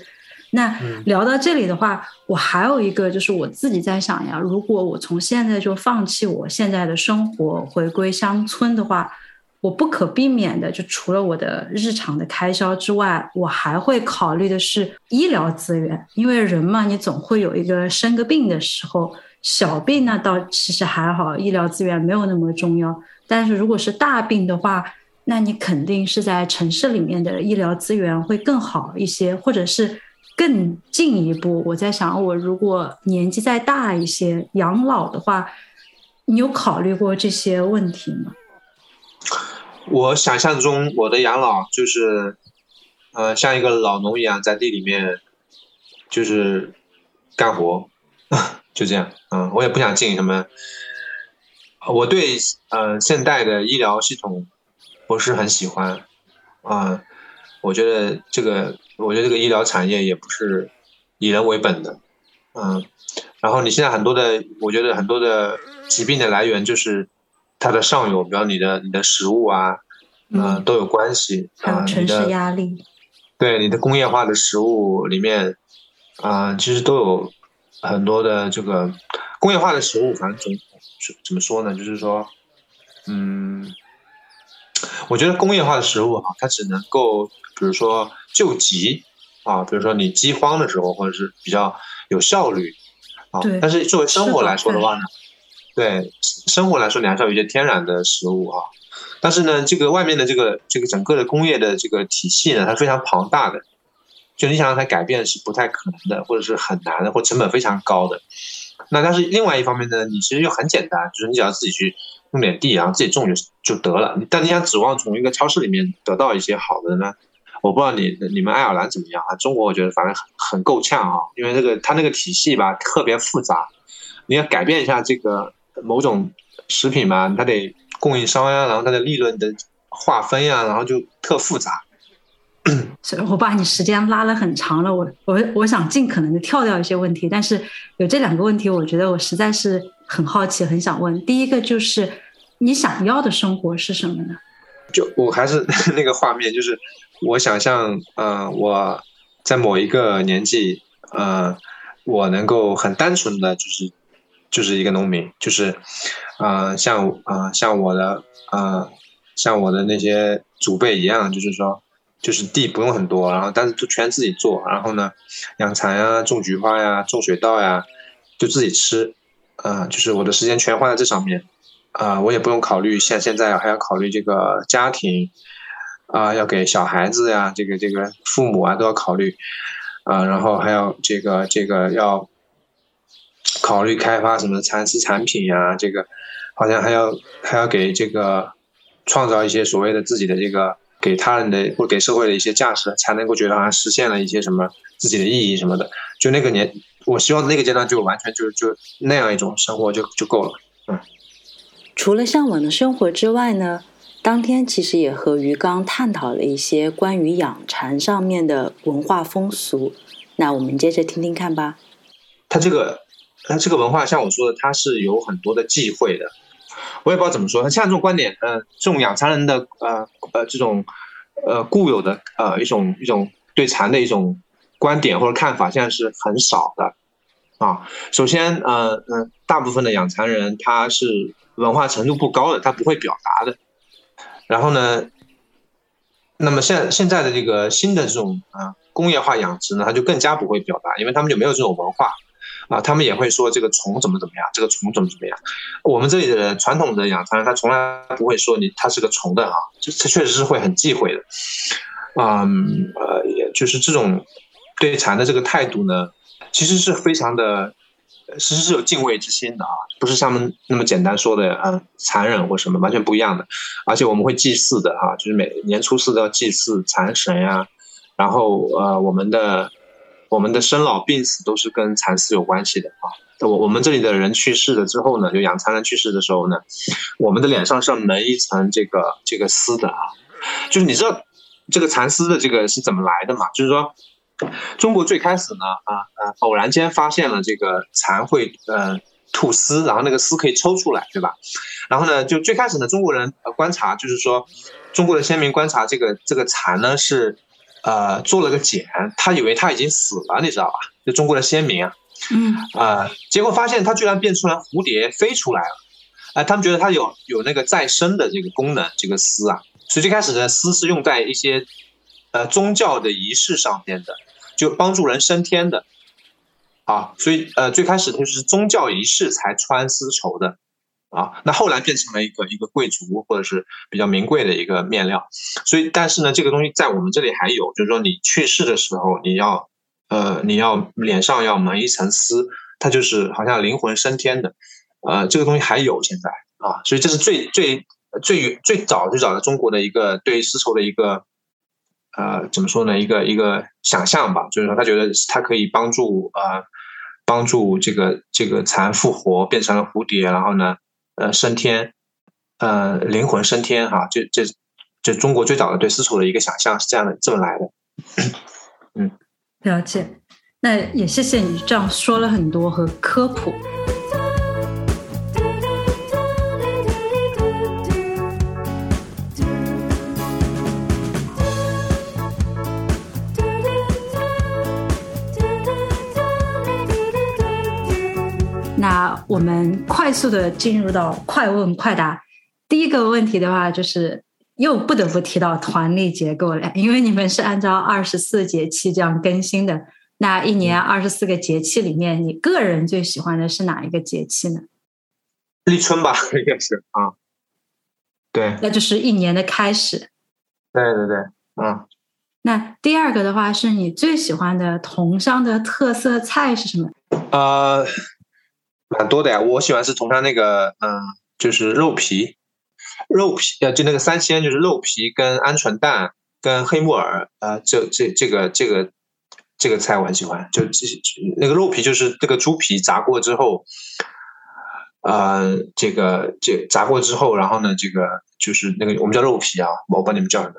那聊到这里的话，我还有一个就是我自己在想呀，如果我从现在就放弃我现在的生活，回归乡村的话，我不可避免的就除了我的日常的开销之外，我还会考虑的是医疗资源，因为人嘛，你总会有一个生个病的时候，小病呢倒其实还好，医疗资源没有那么重要，但是如果是大病的话。那你肯定是在城市里面的医疗资源会更好一些，或者是更进一步。我在想，我如果年纪再大一些，养老的话，你有考虑过这些问题吗？我想象中，我的养老就是，呃，像一个老农一样，在地里面就是干活，就这样。嗯，我也不想进什么。我对呃现代的医疗系统。不是很喜欢，啊，我觉得这个，我觉得这个医疗产业也不是以人为本的，嗯，然后你现在很多的，我觉得很多的疾病的来源就是它的上游，比方你的你的食物啊，嗯，都有关系，啊，城市压力，对你的工业化的食物里面，啊，其实都有很多的这个工业化的食物，反正怎怎么说呢，就是说，嗯。我觉得工业化的食物哈，它只能够，比如说救急啊，比如说你饥荒的时候，或者是比较有效率啊。但是作为生活来说的话呢，对生活来说，你还是要有一些天然的食物啊。但是呢，这个外面的这个这个整个的工业的这个体系呢，它非常庞大的，就你想让它改变是不太可能的，或者是很难的，或成本非常高的。那但是另外一方面呢，你其实又很简单，就是你只要自己去。弄点地，然后自己种就就得了。但你想指望从一个超市里面得到一些好的呢？我不知道你你们爱尔兰怎么样啊？中国我觉得反正很很够呛啊，因为这个它那个体系吧特别复杂，你要改变一下这个某种食品吧，它得供应商呀，然后它的利润的划分呀，然后就特复杂。所以我把你时间拉了很长了，我我我想尽可能的跳掉一些问题，但是有这两个问题，我觉得我实在是很好奇，很想问。第一个就是。你想要的生活是什么呢？就我还是 那个画面，就是我想象，呃，我在某一个年纪，呃，我能够很单纯的就是就是一个农民，就是，呃，像呃像我的呃像我的那些祖辈一样，就是说，就是地不用很多，然后但是就全自己做，然后呢，养蚕呀，种菊花呀，种水稻呀，就自己吃。呃，就是我的时间全花在这上面，啊，我也不用考虑现现在还要考虑这个家庭，啊，要给小孩子呀，这个这个父母啊都要考虑，啊，然后还要这个这个要考虑开发什么蚕丝产品呀，这个好像还要还要给这个创造一些所谓的自己的这个给他人的或给社会的一些价值，才能够觉得好像实现了一些什么自己的意义什么的，就那个年。我希望那个阶段就完全就就那样一种生活就就够了，嗯。除了向往的生活之外呢，当天其实也和鱼缸探讨了一些关于养蚕上面的文化风俗。那我们接着听听看吧。他这个，他这个文化像我说的，它是有很多的忌讳的。我也不知道怎么说，像这种观点，呃，这种养蚕人的呃呃这种呃固有的呃一种一种对蚕的一种。观点或者看法现在是很少的，啊，首先，呃，嗯，大部分的养蚕人他是文化程度不高的，他不会表达的。然后呢，那么现现在的这个新的这种啊工业化养殖呢，他就更加不会表达，因为他们就没有这种文化，啊，他们也会说这个虫怎么怎么样，这个虫怎么怎么样。我们这里的传统的养蚕，他从来不会说你他是个虫的啊，这确实是会很忌讳的，嗯，呃，也就是这种。对蚕的这个态度呢，其实是非常的，其实是有敬畏之心的啊，不是他们那么简单说的啊残忍或什么，完全不一样的。而且我们会祭祀的哈，就是每年初四都要祭祀蚕神呀，然后呃我们的我们的生老病死都是跟蚕丝有关系的啊。我我们这里的人去世了之后呢，就养蚕人去世的时候呢，我们的脸上是要蒙一层这个这个丝的啊，就是你知道这个蚕丝的这个是怎么来的嘛？就是说。中国最开始呢，啊啊，偶然间发现了这个蚕会呃吐丝，然后那个丝可以抽出来，对吧？然后呢，就最开始呢，中国人观察，就是说中国的先民观察这个这个蚕呢是呃做了个茧，他以为他已经死了，你知道吧？就中国的先民啊，嗯。啊，结果发现他居然变出来蝴蝶飞出来了，哎，他们觉得他有有那个再生的这个功能，这个丝啊，所以最开始的丝是用在一些呃宗教的仪式上面的。就帮助人升天的，啊，所以呃，最开始它是宗教仪式才穿丝绸的，啊，那后来变成了一个一个贵族或者是比较名贵的一个面料，所以但是呢，这个东西在我们这里还有，就是说你去世的时候，你要呃，你要脸上要蒙一层丝，它就是好像灵魂升天的，呃，这个东西还有现在啊，所以这是最最最最早最早的中国的一个对丝绸的一个。呃，怎么说呢？一个一个想象吧，就是说他觉得他可以帮助呃，帮助这个这个蚕复活，变成了蝴蝶，然后呢，呃，升天，呃，灵魂升天哈，这这这中国最早的对丝绸的一个想象是这样的，这么来的。嗯，了解。那也谢谢你这样说了很多和科普。我们快速的进入到快问快答。第一个问题的话，就是又不得不提到团力结构了，因为你们是按照二十四节气这样更新的。那一年二十四个节气里面，你个人最喜欢的是哪一个节气呢？立春吧，应该是啊。对，那就是一年的开始。对对对，嗯。那第二个的话，是你最喜欢的桐乡的特色菜是什么？呃。蛮多的呀，我喜欢是从它那个，嗯，就是肉皮，肉皮，呃，就那个三鲜，就是肉皮跟鹌鹑蛋跟黑木耳，呃，这这这个这个这个菜我很喜欢，就这那个肉皮就是这个猪皮炸过之后，呃，这个这炸过之后，然后呢，这个就是那个我们叫肉皮啊，我不知道你们叫什么，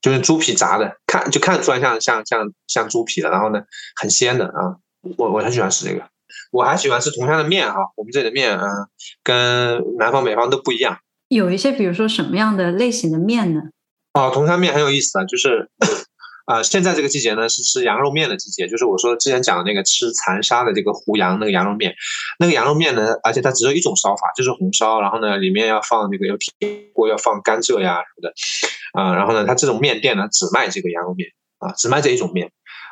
就是猪皮炸的，看就看出来像像像像猪皮的，然后呢，很鲜的啊，我我很喜欢吃这个。我还喜欢吃桐乡的面哈，我们这里的面啊，跟南方北方都不一样。有一些，比如说什么样的类型的面呢？哦，桐乡面很有意思啊，就是 啊，现在这个季节呢是吃羊肉面的季节，就是我说之前讲的那个吃残杀的这个胡杨那个羊肉面，那个羊肉面呢，而且它只有一种烧法，就是红烧，然后呢里面要放那个有铁锅，要放甘蔗呀什么的，啊，然后呢它这种面店呢只卖这个羊肉面啊，只卖这一种面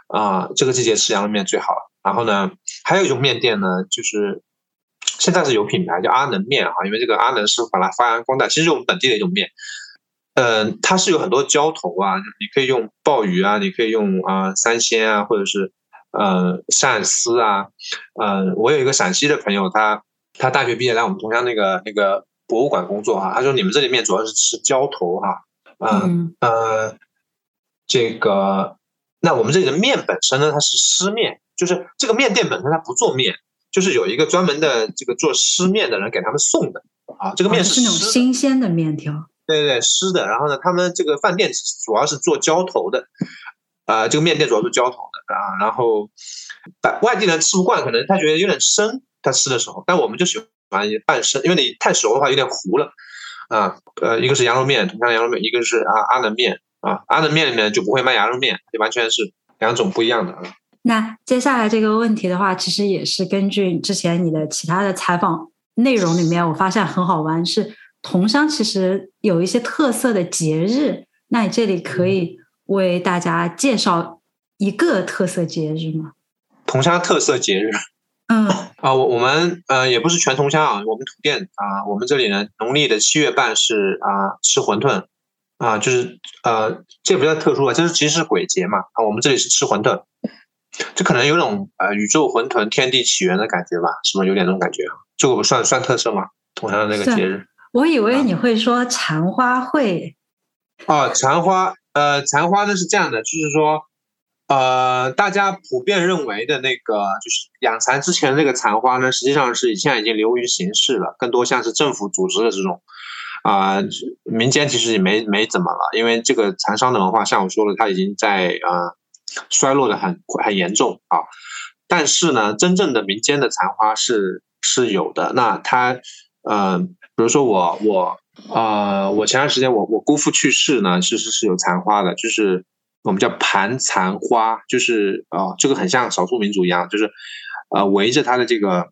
啊，这个季节吃羊肉面最好了。然后呢，还有一种面店呢，就是现在是有品牌叫阿能面哈，因为这个阿能师傅把它发扬光大，其实我们本地的一种面。嗯，它是有很多浇头啊，你可以用鲍鱼啊，你可以用啊三鲜啊，或者是呃鳝丝啊。嗯，我有一个陕西的朋友，他他大学毕业来我们桐乡那个那个博物馆工作哈，他说你们这里面主要是吃浇头哈，嗯呃，这个那我们这里的面本身呢，它是湿面，就是这个面店本身它不做面，就是有一个专门的这个做湿面的人给他们送的啊，这个面是那种新鲜的面条。对对对湿的。然后呢，他们这个饭店主要是做浇头的，啊，这个面店主要是浇头的啊。然后，外地人吃不惯，可能他觉得有点生，他吃的时候。但我们就喜欢半生，因为你太熟的话有点糊了啊。呃，一个是羊肉面，同样羊肉面；一个是啊阿南面啊，阿的面里面就不会卖羊肉面，就完全是两种不一样的啊。那接下来这个问题的话，其实也是根据之前你的其他的采访内容里面，我发现很好玩是。桐乡其实有一些特色的节日，那你这里可以为大家介绍一个特色节日吗？桐乡特色节日，嗯啊，我我们呃也不是全桐乡啊，我们土店啊，我们这里呢，农历的七月半是啊吃馄饨啊，就是呃这不叫特殊啊，就是其实是鬼节嘛啊，我们这里是吃馄饨，这可能有种呃宇宙馄饨天地起源的感觉吧，是不是有点那种感觉？这个算算特色吗？同样的那个节日。我以为你会说蚕花会，哦，蚕花，呃，蚕花呢是这样的，就是说，呃，大家普遍认为的那个，就是养蚕之前那个蚕花呢，实际上是现在已经流于形式了，更多像是政府组织的这种，啊，民间其实也没没怎么了，因为这个蚕商的文化，像我说的，它已经在啊衰落的很很严重啊，但是呢，真正的民间的残花是是有的，那它，呃。比如说我我呃我前段时间我我姑父去世呢，其实是有残花的，就是我们叫盘残花，就是啊这个很像少数民族一样，就是呃围着他的这个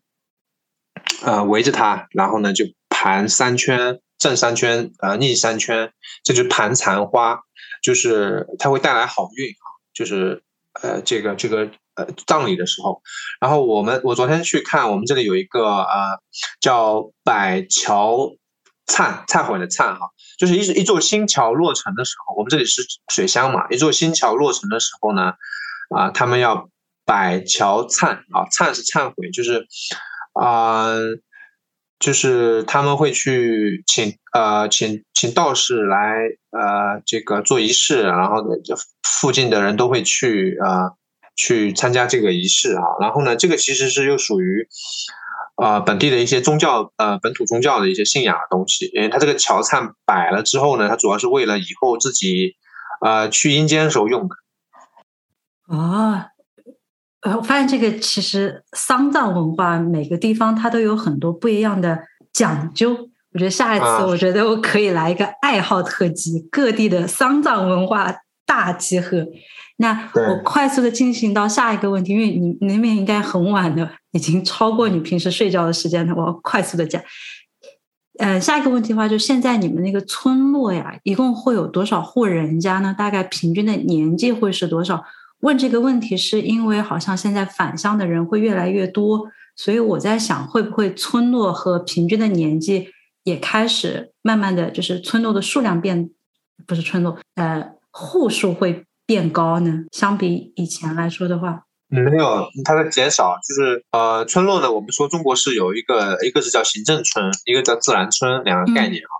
呃围着他，然后呢就盘三圈正三圈呃逆三圈，这就是盘残花，就是它会带来好运啊，就是呃这个这个。呃，葬礼的时候，然后我们我昨天去看，我们这里有一个呃叫百桥忏忏悔的忏哈，就是一一座新桥落成的时候，我们这里是水乡嘛，一座新桥落成的时候呢，啊，他们要百桥忏啊，忏是忏悔，就是啊，就是他们会去请呃请请道士来呃这个做仪式，然后就附近的人都会去啊。去参加这个仪式啊，然后呢，这个其实是又属于，呃，本地的一些宗教，呃，本土宗教的一些信仰的东西。因为它这个桥灿摆了之后呢，它主要是为了以后自己，呃，去阴间时候用的。啊，呃，我发现这个其实丧葬文化每个地方它都有很多不一样的讲究。我觉得下一次，我觉得我可以来一个爱好特辑，各地的丧葬文化大集合。那我快速的进行到下一个问题，因为你那边应该很晚了，已经超过你平时睡觉的时间了。我要快速的讲，呃，下一个问题的话，就现在你们那个村落呀，一共会有多少户人家呢？大概平均的年纪会是多少？问这个问题是因为好像现在返乡的人会越来越多，所以我在想，会不会村落和平均的年纪也开始慢慢的就是村落的数量变，不是村落，呃，户数会。变高呢？相比以前来说的话，没有，它在减少。就是呃，村落呢，我们说中国是有一个，一个是叫行政村，一个叫自然村，两个概念啊。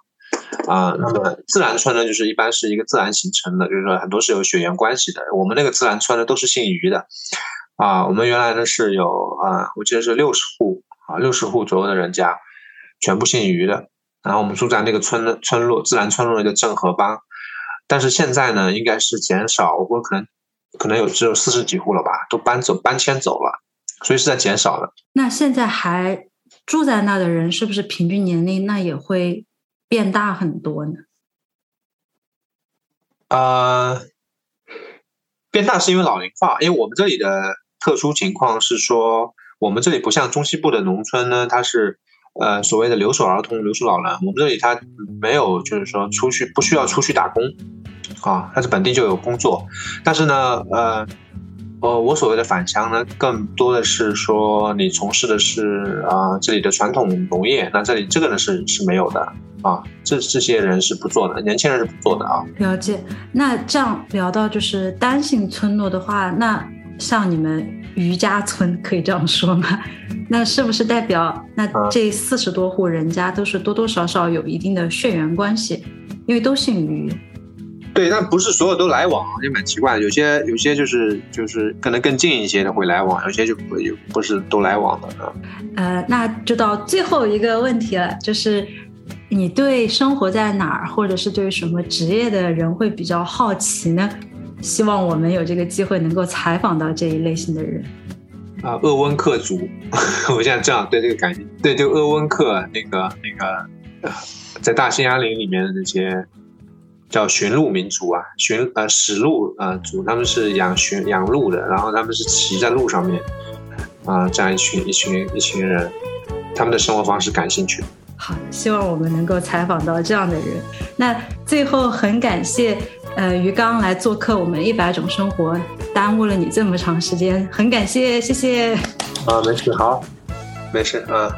啊，那么自然村呢，就是一般是一个自然形成的，就是说很多是有血缘关系的。我们那个自然村呢，都是姓于的。啊，我们原来呢是有啊，我记得是六十户啊，六十户左右的人家，全部姓于的。然后我们住在那个村的村落，自然村落的镇河帮。但是现在呢，应该是减少，我估可能可能有只有四十几户了吧，都搬走搬迁走了，所以是在减少的。那现在还住在那的人，是不是平均年龄那也会变大很多呢？呃，变大是因为老龄化，因为我们这里的特殊情况是说，我们这里不像中西部的农村呢，它是。呃，所谓的留守儿童、留守老人，我们这里他没有，就是说出去不需要出去打工，啊，他是本地就有工作，但是呢，呃，呃，我所谓的返乡呢，更多的是说你从事的是啊这里的传统农业，那这里这个呢是是没有的啊，这这些人是不做的，年轻人是不做的啊。了解。那这样聊到就是单性村落的话，那像你们余家村可以这样说吗？那是不是代表那这四十多户人家都是多多少少有一定的血缘关系，因为都姓余？对，但不是所有都来往，也蛮奇怪的。有些有些就是就是可能更近一些的会来往，有些就不不是都来往的啊。呃，那就到最后一个问题了，就是你对生活在哪儿，或者是对什么职业的人会比较好奇呢？希望我们有这个机会能够采访到这一类型的人。啊，鄂温克族，我现在正好对这个感兴趣。对，就鄂温克那个那个，在大兴安岭里面的那些。叫驯鹿民族啊，驯呃使鹿呃族，他们是养驯养鹿的，然后他们是骑在鹿上面，啊，这样一群一群一群人，他们的生活方式感兴趣。好，希望我们能够采访到这样的人。那最后很感谢呃于刚来做客我们一百种生活，耽误了你这么长时间，很感谢，谢谢。啊，没事，好，没事啊。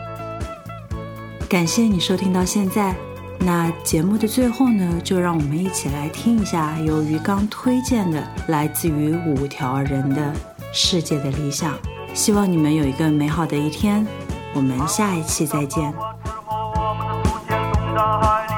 感谢你收听到现在。那节目的最后呢，就让我们一起来听一下由于刚推荐的来自于五条人的世界的理想。希望你们有一个美好的一天，我们下一期再见。are hard.